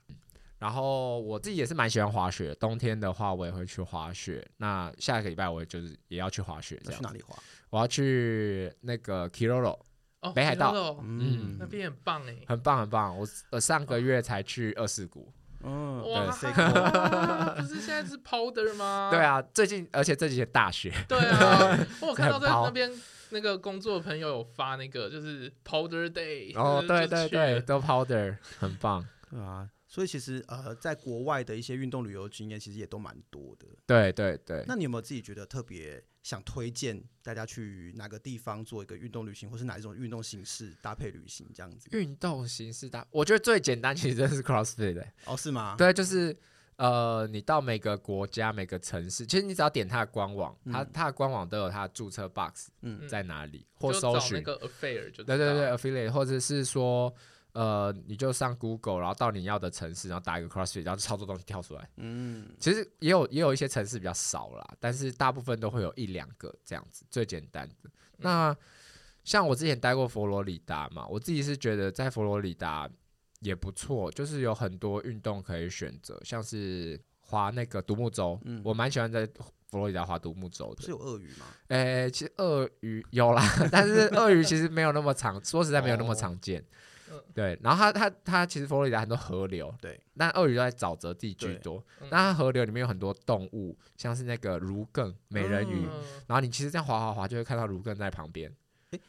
然后我自己也是蛮喜欢滑雪，冬天的话我也会去滑雪。那下一个礼拜我也就是也要去滑雪。要去哪里滑？我要去那个 Kiroro，哦，北海道。嗯，那边很棒哎，很棒很棒。我呃上个月才去二世谷。嗯，哇，*laughs* 不是现在是 Powder 吗？*laughs* 对啊，最近而且这几天大雪。*laughs* 对啊，我看到在那边那个工作的朋友有发那个就是 Powder Day。哦，对对对，都 Powder，很棒。对啊。所以其实呃，在国外的一些运动旅游经验，其实也都蛮多的。对对对。那你有没有自己觉得特别想推荐大家去哪个地方做一个运动旅行，或是哪一种运动形式搭配旅行这样子？运动形式搭，我觉得最简单其实真是 CrossFit 的。哦，是吗？对，就是呃，你到每个国家、每个城市，其实你只要点它的官网，嗯、它它的官网都有它的注册 box，嗯，在哪里，或搜寻那个 affair 就对对对 affiliate，或者是说。呃，你就上 Google，然后到你要的城市，然后打一个 CrossFit，然后操作东西跳出来。嗯，其实也有也有一些城市比较少啦，但是大部分都会有一两个这样子，最简单的。那像我之前待过佛罗里达嘛，我自己是觉得在佛罗里达也不错，就是有很多运动可以选择，像是划那个独木舟，嗯，我蛮喜欢在佛罗里达滑独木舟的。是有鳄鱼吗？诶、欸，其实鳄鱼有啦，*laughs* 但是鳄鱼其实没有那么常，说实在没有那么常见。哦对，然后它它它其实佛罗里达很多河流，对，那鳄鱼都在沼泽地居多。那它河流里面有很多动物，像是那个儒艮、美人鱼，嗯、然后你其实这样滑滑滑就会看到儒艮在旁边。诶，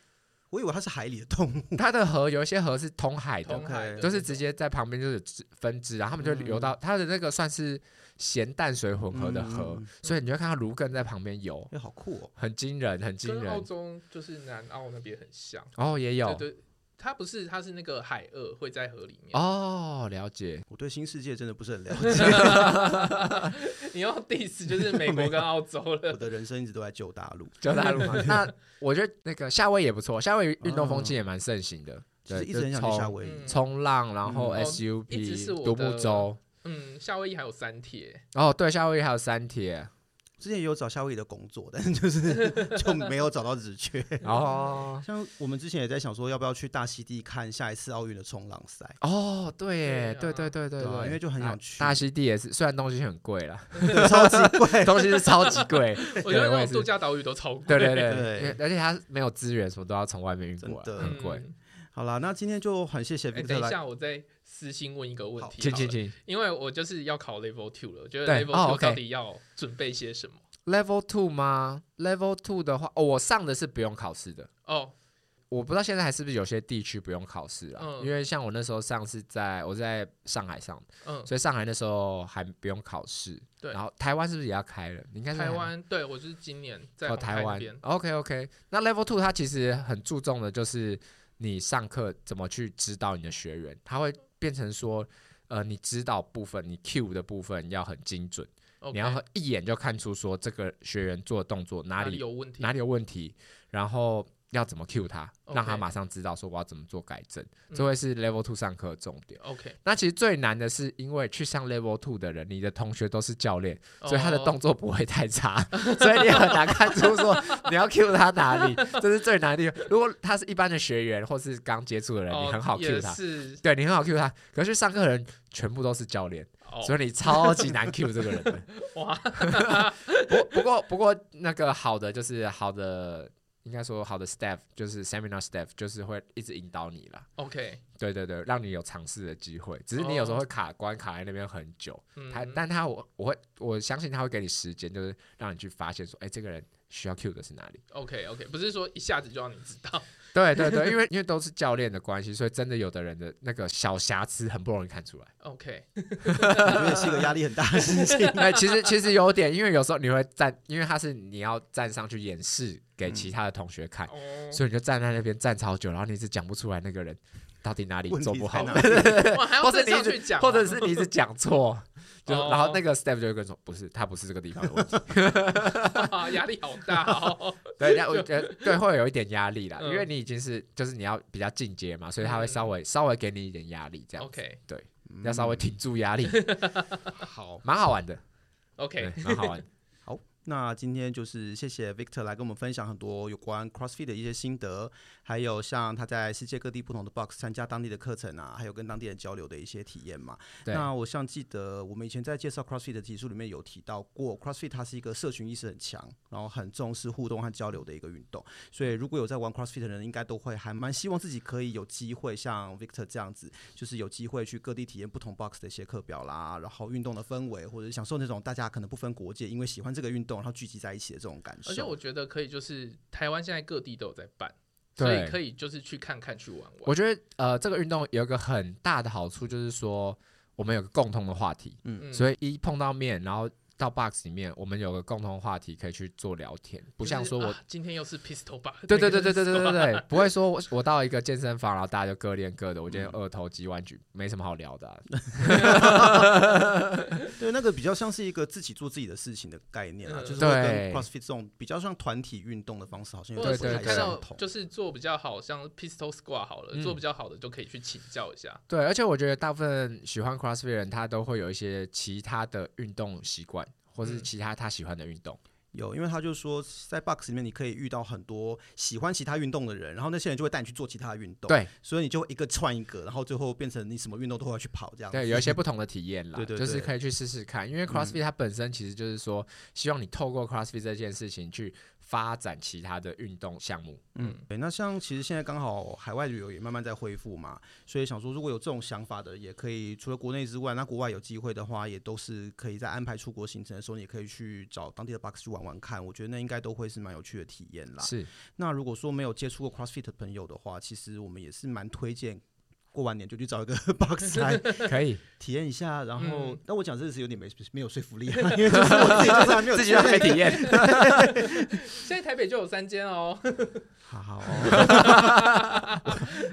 我以为它是海里的动物。它的河有一些河是通海的，通海的就是直接在旁边就是分支，然后他们就流到它的那个算是咸淡水混合的河，嗯、所以你就会看到儒艮在旁边游。诶，好酷哦，很惊人，很惊人。跟澳洲就是南澳那边很像。哦，也有。对对它不是，它是那个海鳄会在河里面。哦，了解。我对新世界真的不是很了解。*laughs* 你要 diss 就是美国跟澳洲了。我的人生一直都在旧大陆，旧大陆嘛。*laughs* 那我觉得那个夏威夷也不错，夏威夷运动风气也蛮盛行的。就是一直很想去夏威夷，冲浪，然后 SUP，独木舟。嗯，夏威夷还有三铁。哦，对，夏威夷还有三铁。之前也有找夏威夷的工作，*laughs* 但是就是 *laughs* 就没有找到职缺。*laughs* 哦，像我们之前也在想说，要不要去大溪地看下一次奥运的冲浪赛？哦，对，对，对，对，对，对，因为就很想去。大溪地也是，虽然东西很贵啦，超级贵，东西是超级贵。我觉得那种度假岛屿都超贵，对对对，而且它没有资源，什么都要从外面运过来，很贵。好了，那今天就很谢谢。等一下，我再私信问一个问题。请请请，因为我就是要考 Level Two 了，我觉得 Level Two 到底要准备些什么？Level Two 吗？Level Two 的话，哦，我上的是不用考试的。哦，我不知道现在还是不是有些地区不用考试啊？嗯，因为像我那时候上是在我在上海上，嗯，所以上海那时候还不用考试。对，然后台湾是不是也要开了？你看台湾，对我就是今年在台湾。OK OK，那 Level Two 它其实很注重的就是。你上课怎么去指导你的学员？他会变成说，呃，你指导部分，你 Q 的部分要很精准，Okay. 你要一眼就看出说这个学员做的动作哪里，哪里有问题，哪里有问题，然后。要怎么 cue 他.让他马上知道说我要怎么做改正，嗯、这会是 Level Two 上课的重点。OK，那其实最难的是，因为去上 Level Two 的人，你的同学都是教练，oh. 所以他的动作不会太差，*laughs* 所以你很难看出说你要 cue 他哪里，这是最难的地方。如果他是一般的学员或是刚接触的人，oh, 你很好 cue 他，是对你很好 cue 他。可是上课的人全部都是教练，oh. 所以你超级难 cue 这个人的。哇，*laughs* 不不过不过那个好的就是好的。应该说，好的 staff 就是 seminar staff，就是会一直引导你了。OK，对对对，让你有尝试的机会。只是你有时候会卡关，卡在那边很久。Oh. 他，但他我我会我相信他会给你时间，就是让你去发现说，哎，这个人需要 cue 的是哪里。OK OK，不是说一下子就让你知道。*laughs* 对对对，因为因为都是教练的关系，所以真的有的人的那个小瑕疵很不容易看出来。OK，*laughs* 我觉得是一个压力很大的事情。哎，其实其实有点，因为有时候你会站，因为他是你要站上去演示给其他的同学看，嗯、所以你就站在那边站超久，然后你一直讲不出来那个人到底哪里做不好，*laughs* 或者你一直或者是你一直讲错。就然后那个 step 就会跟说，不是，他不是这个地方的问题，*laughs* 压力好大哦。*laughs* 对，我觉得对，会有一点压力啦，因为你已经是就是你要比较进阶嘛，所以他会稍微稍微给你一点压力这样。OK，对，要稍微挺住压力。*laughs* 好，蛮好玩的。OK，蛮好玩。那今天就是谢谢 Victor 来跟我们分享很多有关 CrossFit 的一些心得，还有像他在世界各地不同的 box 参加当地的课程啊，还有跟当地人交流的一些体验嘛。那我像记得我们以前在介绍 CrossFit 的集数里面有提到过，CrossFit 它是一个社群意识很强，然后很重视互动和交流的一个运动。所以如果有在玩 CrossFit 的人，应该都会还蛮希望自己可以有机会像 Victor 这样子，就是有机会去各地体验不同 box 的一些课表啦，然后运动的氛围，或者是享受那种大家可能不分国界，因为喜欢这个运动。然后聚集在一起的这种感受，而且我觉得可以，就是台湾现在各地都有在办，对所以可以就是去看看、去玩玩。我觉得呃，这个运动有一个很大的好处，就是说我们有个共同的话题，嗯，所以一碰到面，然后。到 box 里面，我们有个共同话题可以去做聊天，不像说我、啊、今天又是 pistol bar，对对对对对对对对，不会说我我到一个健身房，然后大家就各练各的，我今天二头肌弯举，没什么好聊的、啊。*laughs* 对，那个比较像是一个自己做自己的事情的概念啊，就是跟 CrossFit 这种比较像团体运动的方式，好像有点不太相同。就是做比较好像 pistol squat 好了，嗯、做比较好的就可以去请教一下。对，而且我觉得大部分喜欢 CrossFit 人，他都会有一些其他的运动习惯。或是其他他喜欢的运动。有，因为他就说，在 box 里面你可以遇到很多喜欢其他运动的人，然后那些人就会带你去做其他的运动。对，所以你就会一个串一个，然后最后变成你什么运动都会去跑这样。对，有一些不同的体验啦，对，对对，就是可以去试试看。因为 CrossFit 它本身其实就是说，希望你透过 CrossFit 这件事情去发展其他的运动项目。嗯，对。那像其实现在刚好海外旅游也慢慢在恢复嘛，所以想说如果有这种想法的，也可以除了国内之外，那国外有机会的话，也都是可以在安排出国行程的时候，你也可以去找当地的 box 去玩玩看。我觉得那。应该都会是蛮有趣的体验啦。是，那如果说没有接触过 CrossFit 的朋友的话，其实我们也是蛮推荐过完年就去找一个 *laughs* box 来可以体验一下。然后，但我讲这个是有点没没有说服力，*laughs* 因为就是我自己就是还没有自己还没体验。*laughs* 现在台北就有三间哦，好好，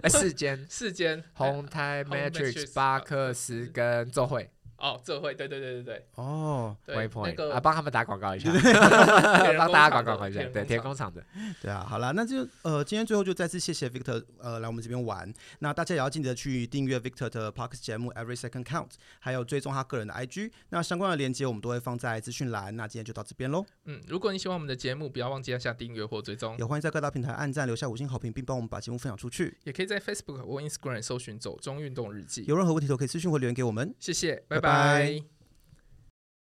哎，四间，四间，红台、Matrix、巴克斯跟周会。哦，这会，对对对对对。哦，Waypoint，那个啊，帮他们打广告一下，*laughs* *laughs* 帮大家广告一下，对，田工厂的。对啊，好了，那就呃，今天最后就再次谢谢 Victor 呃来我们这边玩。那大家也要记得去订阅 Victor 的 Podcast 节目 Every Second Count，还有追踪他个人的 IG。那相关的链接我们都会放在资讯栏。那今天就到这边喽。嗯，如果你喜欢我们的节目，不要忘记按下订阅或追踪。也欢迎在各大平台按赞、留下五星好评，并帮我们把节目分享出去。也可以在 Facebook 或 Instagram 搜寻“走中运动日记”。有任何问题都可以私讯或留言给我们。谢谢，拜拜。拜拜。